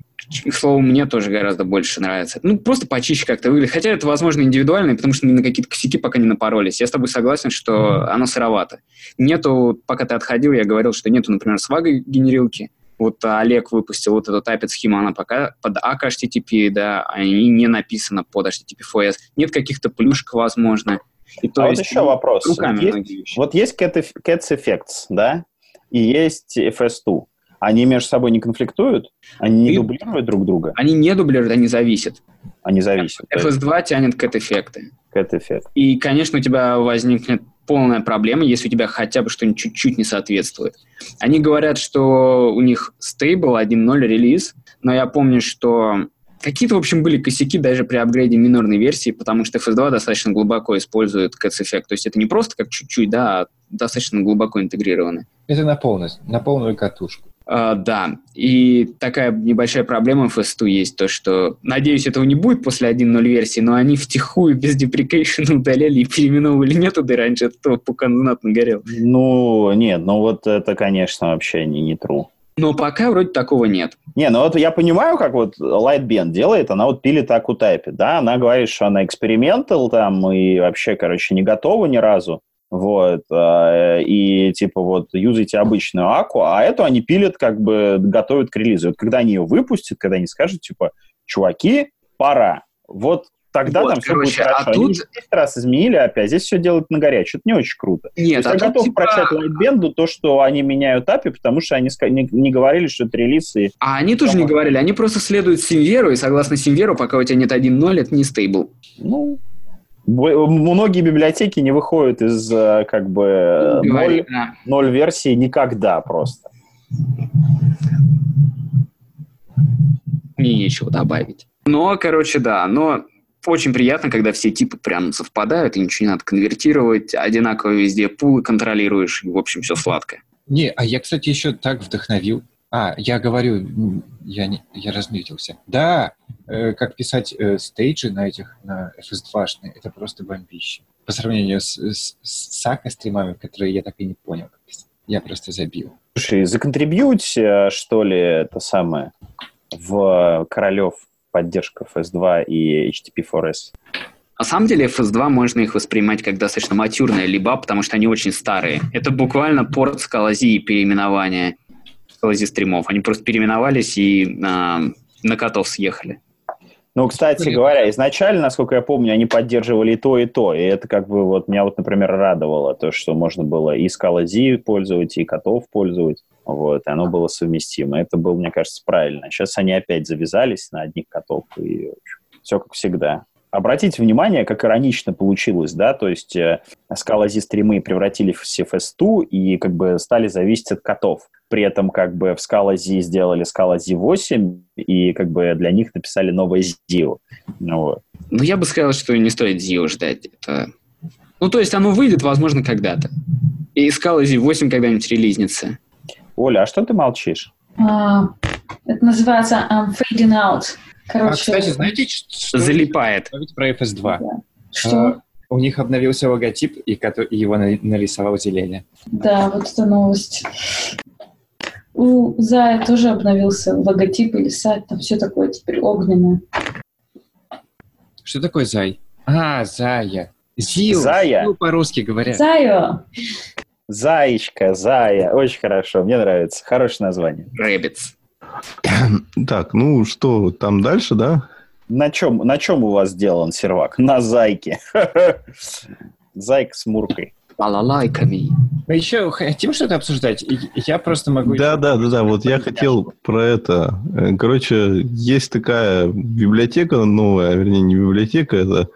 к слову, мне тоже гораздо больше нравится. Ну, просто почище как-то выглядит. Хотя это, возможно, индивидуально, потому что мы на какие-то косяки пока не напоролись. Я с тобой согласен, что оно сыровато. Нету, пока ты отходил, я говорил, что нету, например, свага генерилки. Вот Олег выпустил вот эту тапет схему, она пока под ACK HTTP, да, они не написано под HTTP4S. Нет каких-то плюшек, возможно. И то а есть, вот еще ну, вопрос. Руками Вот есть, вот есть Cat, Cats Effects, да, и есть FS2. Они между собой не конфликтуют? Они не И- дублируют друг друга? Они не дублируют, они зависят. Они зависят. то есть FS2 тянет к эффекты. Cat Effect. И, конечно, у тебя возникнет полная проблема, если у тебя хотя бы что-нибудь чуть-чуть не соответствует. Они говорят, что у них стейбл 1.0 релиз, но я помню, что какие-то, в общем, были косяки даже при апгрейде минорной версии, потому что FS2 достаточно глубоко использует Cats Effect. То есть это не просто как чуть-чуть, да, а достаточно глубоко интегрированы. Это на полность, на полную катушку. А, да, и такая небольшая проблема в FS2 есть, то что, надеюсь, этого не будет после 1.0 версии, но они втихую без деприкейшена *laughs* удаляли и переименовывали методы раньше, от этого пукан знатно горел. Ну, нет, ну вот это, конечно, вообще не, не true. Но пока вроде такого нет. Не, ну вот я понимаю, как вот Lightbend делает, она вот пилит аку тайпит, да, она говорит, что она экспериментал там и вообще, короче, не готова ни разу, вот, а, и типа вот юзайте обычную аку, а эту они пилят как бы, готовят к релизу. Вот когда они ее выпустят, когда они скажут, типа, чуваки, пора, вот тогда Вот, там все короче, будет хорошо. а Они тут- 10 раз изменили опять, здесь все делают на горячую, это не очень круто. То Нет, есть а я готов типа- прощать Lightbend то, что они меняют API, потому что они не, не говорили, что это релиз, и А они тоже не говорили, они просто следуют Семверу, и согласно Семверу, пока у тебя нет 1.0, это не stable. Ну, многие библиотеки не выходят из э, как бы э, ноль, да. ноль версии никогда просто. Мне нечего добавить. Но, короче, да, но очень приятно, когда все типы прям совпадают, и ничего не надо конвертировать, одинаково везде пулы контролируешь, и, в общем, все сладко. Не, а я, кстати, еще так вдохновил. А, я говорю, я, не, я размютился. Да, э, как писать э, стейджи на этих, на FS2, это просто бомбище. По сравнению с, с, с Сака стримами, которые я так и не понял, как писать. Я просто забил. Слушай, законтрибьють, э, что ли, это самое, в Королев поддержка FS2 и HTTP4S. На самом деле FS2 можно их воспринимать как достаточно матюрная либо, потому что они очень старые. Это буквально порт скалази и переименование скалази стримов. Они просто переименовались и а, на котов съехали. Ну, кстати говоря, изначально, насколько я помню, они поддерживали и то, и то. И это как бы вот меня вот, например, радовало, то, что можно было и Scala пользовать, и котов пользовать. Вот, и оно было совместимо. Это было, мне кажется, правильно. Сейчас они опять завязались на одних котов, и все как всегда. Обратите внимание, как иронично получилось, да, то есть э, Scala стримы превратили в CFS2 и как бы стали зависеть от котов. При этом как бы в Scala сделали Scala 8 и как бы для них написали новое ZIO. Ну, вот. Ну, я бы сказал, что не стоит Zio ждать. Это... Ну, то есть оно выйдет, возможно, когда-то. И скалази 8 когда-нибудь релизнется. Оля, а что ты молчишь? А, это называется I'm fading out. Короче, А, кстати, знаете, что Залипает. про FS2? что? А, у них обновился логотип, и его на- нарисовал Зеленя. Да, вот эта новость. У Зая тоже обновился логотип или сайт, там все такое теперь огненное. Что такое Зай? А, Зая. Зил. Зая? Зил по-русски говорят. Зайо! Заечка, Зая. Очень хорошо, мне нравится. Хорошее название. Rabbits. *coughs* Так, ну что, там дальше, да? На чем, на чем у вас сделан сервак? На зайке. *laughs* Зайка с муркой. Балалайками. Мы еще хотим что-то обсуждать? Я просто могу... Да, да, да, да. Вот я хотел про это. Э, Короче, есть такая библиотека новая, вернее, не библиотека, это,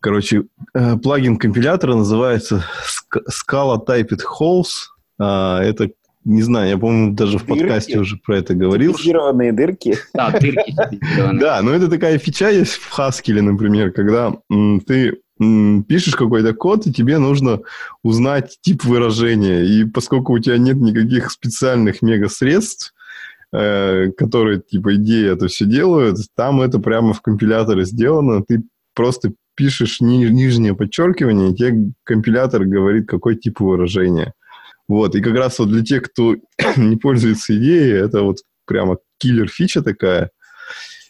короче, э, плагин компилятора называется Sc- Scala Typed Holes. А, Это не знаю, я, по-моему, даже в Дырки? подкасте уже про это говорил. Типизированные дырки. Да, дырки. *laughs* Да, но это такая фича есть в Haskell, например, когда ты пишешь какой-то код, и тебе нужно узнать тип выражения. И поскольку у тебя нет никаких специальных мега-средств, э, которые, типа, идеи это все делают, там это прямо в компиляторе сделано. Ты просто пишешь ни- нижнее подчеркивание, и тебе компилятор говорит, какой тип выражения. Вот, и как раз вот для тех, кто *coughs* не пользуется идеей, это вот прямо киллер-фича такая.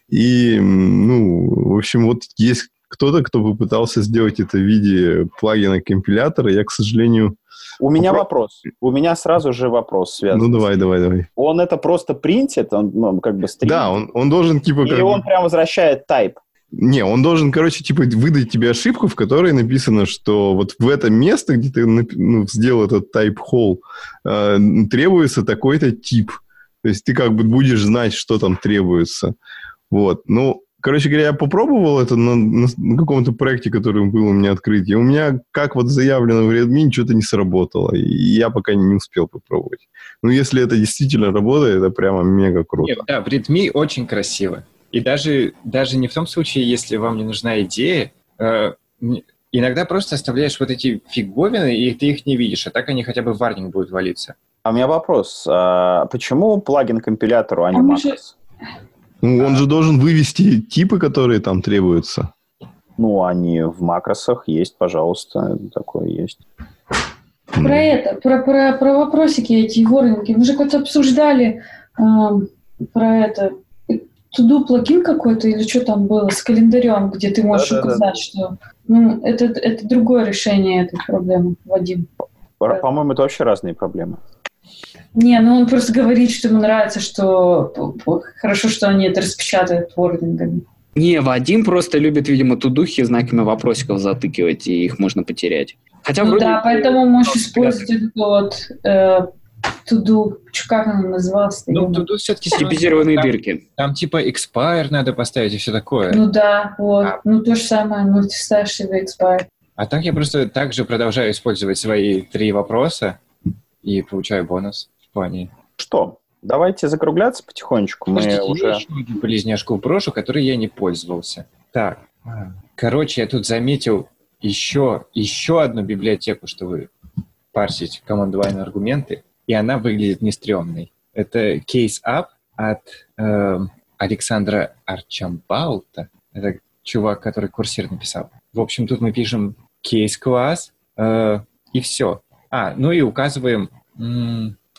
И, ну, в общем, вот есть кто-то, кто попытался сделать это в виде плагина компилятора. Я, к сожалению... У меня вопрос. У меня сразу же вопрос связан. Ну, давай, давай, давай. Он это просто принтит, он ну, как бы стрим. Да, он, он должен, типа, Или как он прям возвращает type. Не, он должен, короче, типа выдать тебе ошибку, в которой написано, что вот в это место, где ты ну, сделал этот type hole, э, требуется такой-то тип. То есть ты как бы будешь знать, что там требуется. Вот. Ну, короче говоря, я попробовал это на, на на каком-то проекте, который был у меня открыт, и у меня, как вот заявлено в Redmi, что-то не сработало. И я пока не успел попробовать. Ну, если это действительно работает, это прямо мега круто. Нет, да, в Redmi очень красиво. И даже, даже не в том случае, если вам не нужна идея, э, иногда просто оставляешь вот эти фиговины, и ты их не видишь, а так они хотя бы в варнинг будут валиться. А у меня вопрос. а почему плагин компилятору, а не А мы же-? Ну, он же должен вывести типы, которые там требуются. Ну, они в макросах есть, пожалуйста, такое есть. Про это, про, про, про вопросики эти ворнинги. Мы же как-то обсуждали эм, про это. Туду плагин какой-то или что там было с календарем, где ты можешь Да-да-да. указать, что... Ну, это, это другое решение этой проблемы, Вадим. По- Да. По-моему, это вообще разные проблемы. Не, ну он просто говорит, что ему нравится, что хорошо, что они это распечатают ворнингами. Не, Вадим просто любит, видимо, тудухи знаками вопросиков затыкивать, и их можно потерять. Хотя Ну вроде... да, поэтому можешь использовать эту вот э, туду, как она называлась Ну, тут все-таки Типизированные там, дырки. там типа expire надо поставить и все такое. Ну да, вот. А. Ну то же самое, ну ты ставишь себе expire. А так я просто также продолжаю использовать свои три вопроса и получаю бонус в плане. Что? Давайте закругляться потихонечку. Мы Подождите, уже... я еще одну полезняшку брошу, которой я не пользовался. Так, короче, я тут заметил еще, еще одну библиотеку, чтобы парсить команд-лайн аргументы, и она выглядит не стрёмной. Это Case Up от эм, Александра Арчамбаута. Это чувак, который курсир написал. В общем, тут мы пишем case класс э, и все. А, ну и указываем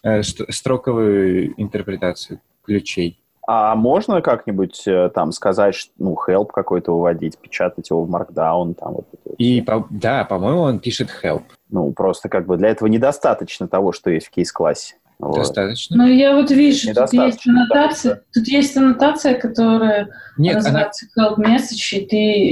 э, ст- строковую интерпретацию ключей. А можно как-нибудь э, там сказать, ну, help какой-то выводить, печатать его в Markdown, там вот это? И, по- да, по-моему, он пишет help. Ну, просто как бы для этого недостаточно того, что есть в кейс-классе. Вот. Достаточно. Ну я вот вижу, тут есть аннотация, тут есть аннотация, которая Нет, она... называется help message, и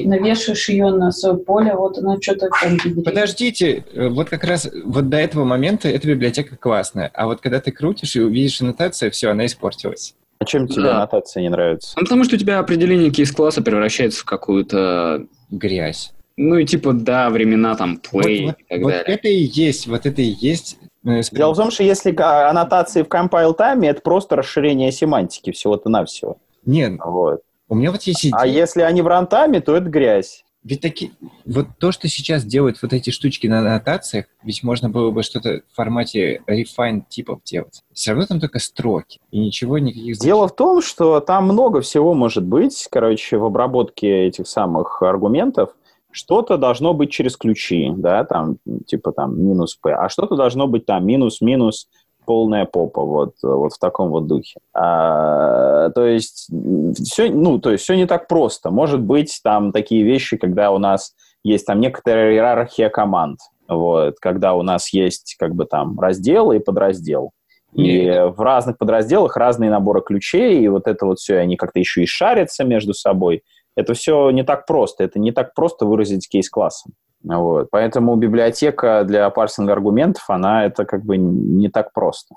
ты навешиваешь ее на свое поле, вот она что-то там генерирует. Подождите, э, вот как раз вот до этого момента эта библиотека классная, а вот когда ты крутишь и увидишь аннотацию, все, она испортилась. А чем тебе Да. аннотация не нравится? Ну, потому что у тебя определение кейс-класса превращается в какую-то... Грязь. Ну, и типа, да, времена там play вот- и так вот далее. это и есть, вот это и есть. Спринг. Дело в том, что если ка- аннотации в compile time, это просто расширение семантики всего-то навсего. Нет, Вот. у меня вот есть идея. А если они в рантайме, то это грязь. Ведь такие, вот то, что сейчас делают вот эти штучки на аннотациях, ведь можно было бы что-то в формате refine типов делать. Все равно там только строки и ничего, никаких... Дело в том, что там много всего может быть, короче, в обработке этих самых аргументов. Что-то должно быть через ключи, да, там, типа там минус p, а что-то должно быть там минус-минус полная попа, вот, вот в таком вот духе. А, то есть все, ну, то есть все не так просто. Может быть там такие вещи, когда у нас есть там некоторая иерархия команд, вот, когда у нас есть как бы там раздел и подраздел. И Не. в разных подразделах разные наборы ключей, и вот это вот все, они как-то еще и шарятся между собой. Это все не так просто. Это не так просто выразить кейс-классом. Вот. Поэтому библиотека для парсинга аргументов, она это как бы не так просто.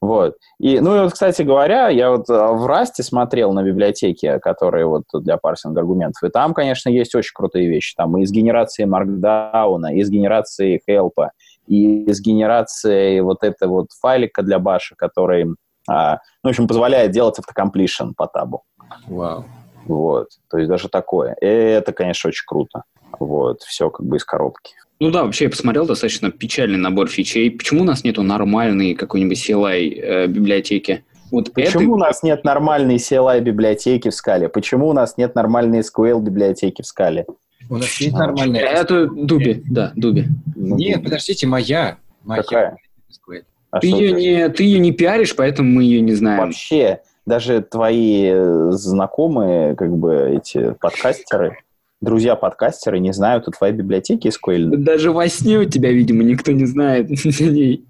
Вот. И, ну и вот, кстати говоря, я вот а, в Расте смотрел на библиотеки, которые вот для парсинга аргументов, и там, конечно, есть очень крутые вещи. Там и из генерации маркдауна, и из генерации хелпа, и с генерацией вот этого вот файлика для баша, который, а, ну, в общем, позволяет делать автокомплишн по табу. Вау. Вот, то есть даже такое. И это, конечно, очень круто. Вот, все как бы из коробки. Ну да, вообще я посмотрел достаточно печальный набор фичей. Почему у нас нету нормальной какой-нибудь CLI э, библиотеки? Вот Почему это... у нас нет нормальной CLI библиотеки в скале? Почему у нас нет нормальной SQL библиотеки в скале? У нас есть нормальная... Это Дуби, да, Дуби. Нет, подождите, моя. моя. Какая? А ты, ее не, ты ее не пиаришь, поэтому мы ее не знаем. Вообще, даже твои э, знакомые, как бы, эти подкастеры, друзья-подкастеры не знают о твоей библиотеке SQL. Даже во сне у тебя, видимо, никто не знает *laughs* о ней.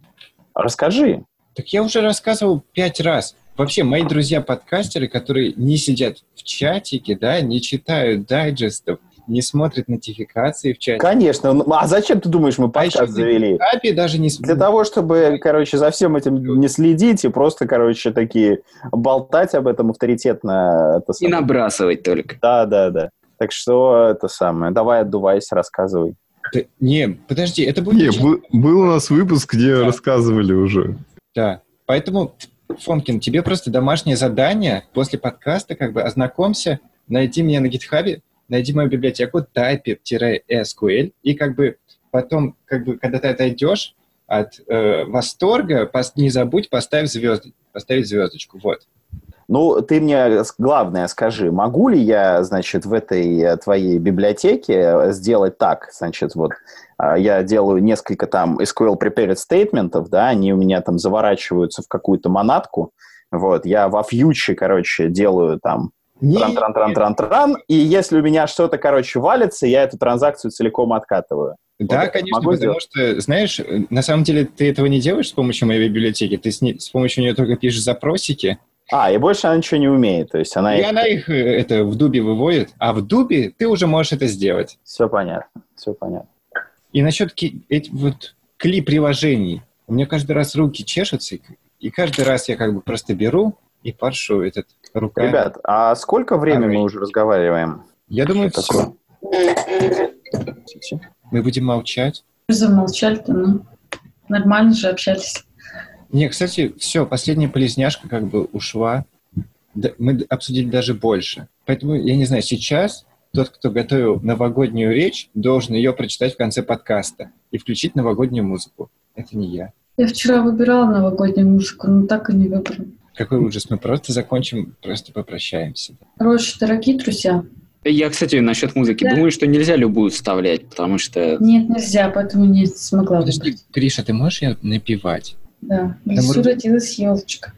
Расскажи. Так я уже рассказывал пять раз. Вообще, мои друзья-подкастеры, которые не сидят в чатике, да, не читают дайджестов, не смотрят нотификации в чате. Конечно. Ну, а зачем ты думаешь, мы а подкаст а завели? Апи даже не Для того, чтобы, короче, за всем этим не следить и просто, короче, такие болтать об этом авторитетно. Это и набрасывать только. Да, да, да. Так что это самое. Давай отдувайся, рассказывай. Да, не, подожди, это будет... Не, был, был у нас выпуск, где да. рассказывали уже. Да, поэтому, Фомкин, тебе просто домашнее задание после подкаста, как бы ознакомься, найди меня на гитхабе, найди мою библиотеку type-sql, и как бы потом, как бы, когда ты отойдешь от э, восторга, пос, не забудь поставить, звезд, поставить звездочку, вот. Ну, ты мне главное скажи, могу ли я, значит, в этой э, твоей библиотеке сделать так, значит, вот а, я делаю несколько там SQL prepared statements, да, они у меня там заворачиваются в какую-то монадку, вот, я во фьюче, короче, делаю там тран-тран-тран-тран-тран, и если у меня что-то, короче, валится, я эту транзакцию целиком откатываю. Да, вот конечно, потому сделать? что, знаешь, на самом деле ты этого не делаешь с помощью моей библиотеки, ты с, не, с помощью нее только пишешь запросики. А, и больше она ничего не умеет, то есть она... И их... она их э, это, в дубе выводит, а в дубе ты уже можешь это сделать. Все понятно, все понятно. И насчет эти, вот, кли-приложений. У меня каждый раз руки чешутся, и каждый раз я как бы просто беру и паршу этот руками. Ребят, а сколько времени мы уже разговариваем? Я думаю, Что все. Мы будем молчать. Замолчали-то, ну. Нормально же общались. Не, кстати, все, последняя полезняшка как бы ушла. Мы обсудили даже больше. Поэтому, я не знаю, сейчас тот, кто готовил новогоднюю речь, должен ее прочитать в конце подкаста и включить новогоднюю музыку. Это не я. Я вчера выбирала новогоднюю музыку, но так и не выбрала. Какой ужас. Мы просто закончим, просто попрощаемся. Короче, дорогие друзья. Я, кстати, насчет музыки. Да. Думаю, что нельзя любую вставлять, потому что... Нет, нельзя, поэтому не смогла Подожди, выбрать. Гриша, ты можешь ее напевать? Да, в лесу Там... родилась елочка.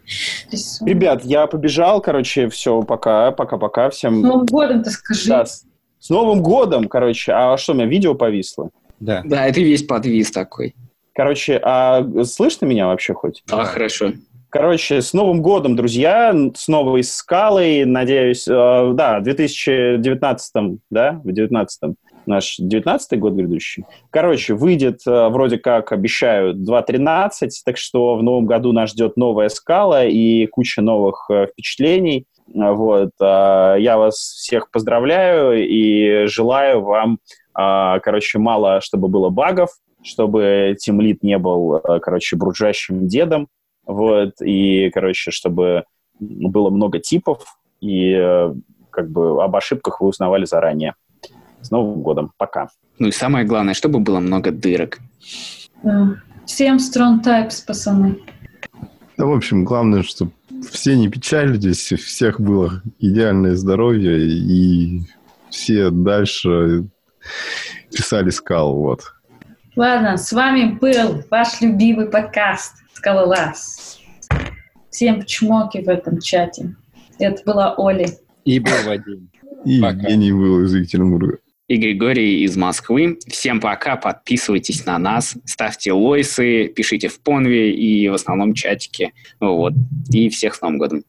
Ребят, я побежал, короче, все, пока, пока-пока всем. С Новым годом-то скажи. Да, с, с Новым годом, короче. А что, у меня видео повисло? Да. Да, это весь подвис такой. Короче, а слышно меня вообще хоть? Да, хорошо. Короче, с Новым годом, друзья, с новой скалой, надеюсь, э, да, в 2019, да, в 2019 наш 19 год грядущий. Короче, выйдет, э, вроде как обещают, 2.13, так что в новом году нас ждет новая скала и куча новых э, впечатлений. Вот. Э, я вас всех поздравляю и желаю вам, э, короче, мало, чтобы было багов, чтобы Тимлит не был, э, короче, бружащим дедом, вот, и, короче, чтобы было много типов, и э, как бы об ошибках вы узнавали заранее. С Новым годом. Пока. Ну и самое главное, чтобы было много дырок. Да. Всем strong types, пацаны. Да, в общем, главное, чтобы все не печалились, у всех было идеальное здоровье, и все дальше писали скал, вот. Ладно, с вами был ваш любимый подкаст «Скалолаз». Всем чмоки в этом чате. Это была Оля. И был Вадим. И Пока. Евгений был из Екатеринбурга. И Григорий из Москвы. Всем пока, подписывайтесь на нас, ставьте лойсы, пишите в Понве и в основном чатике. Вот. И всех с Новым годом.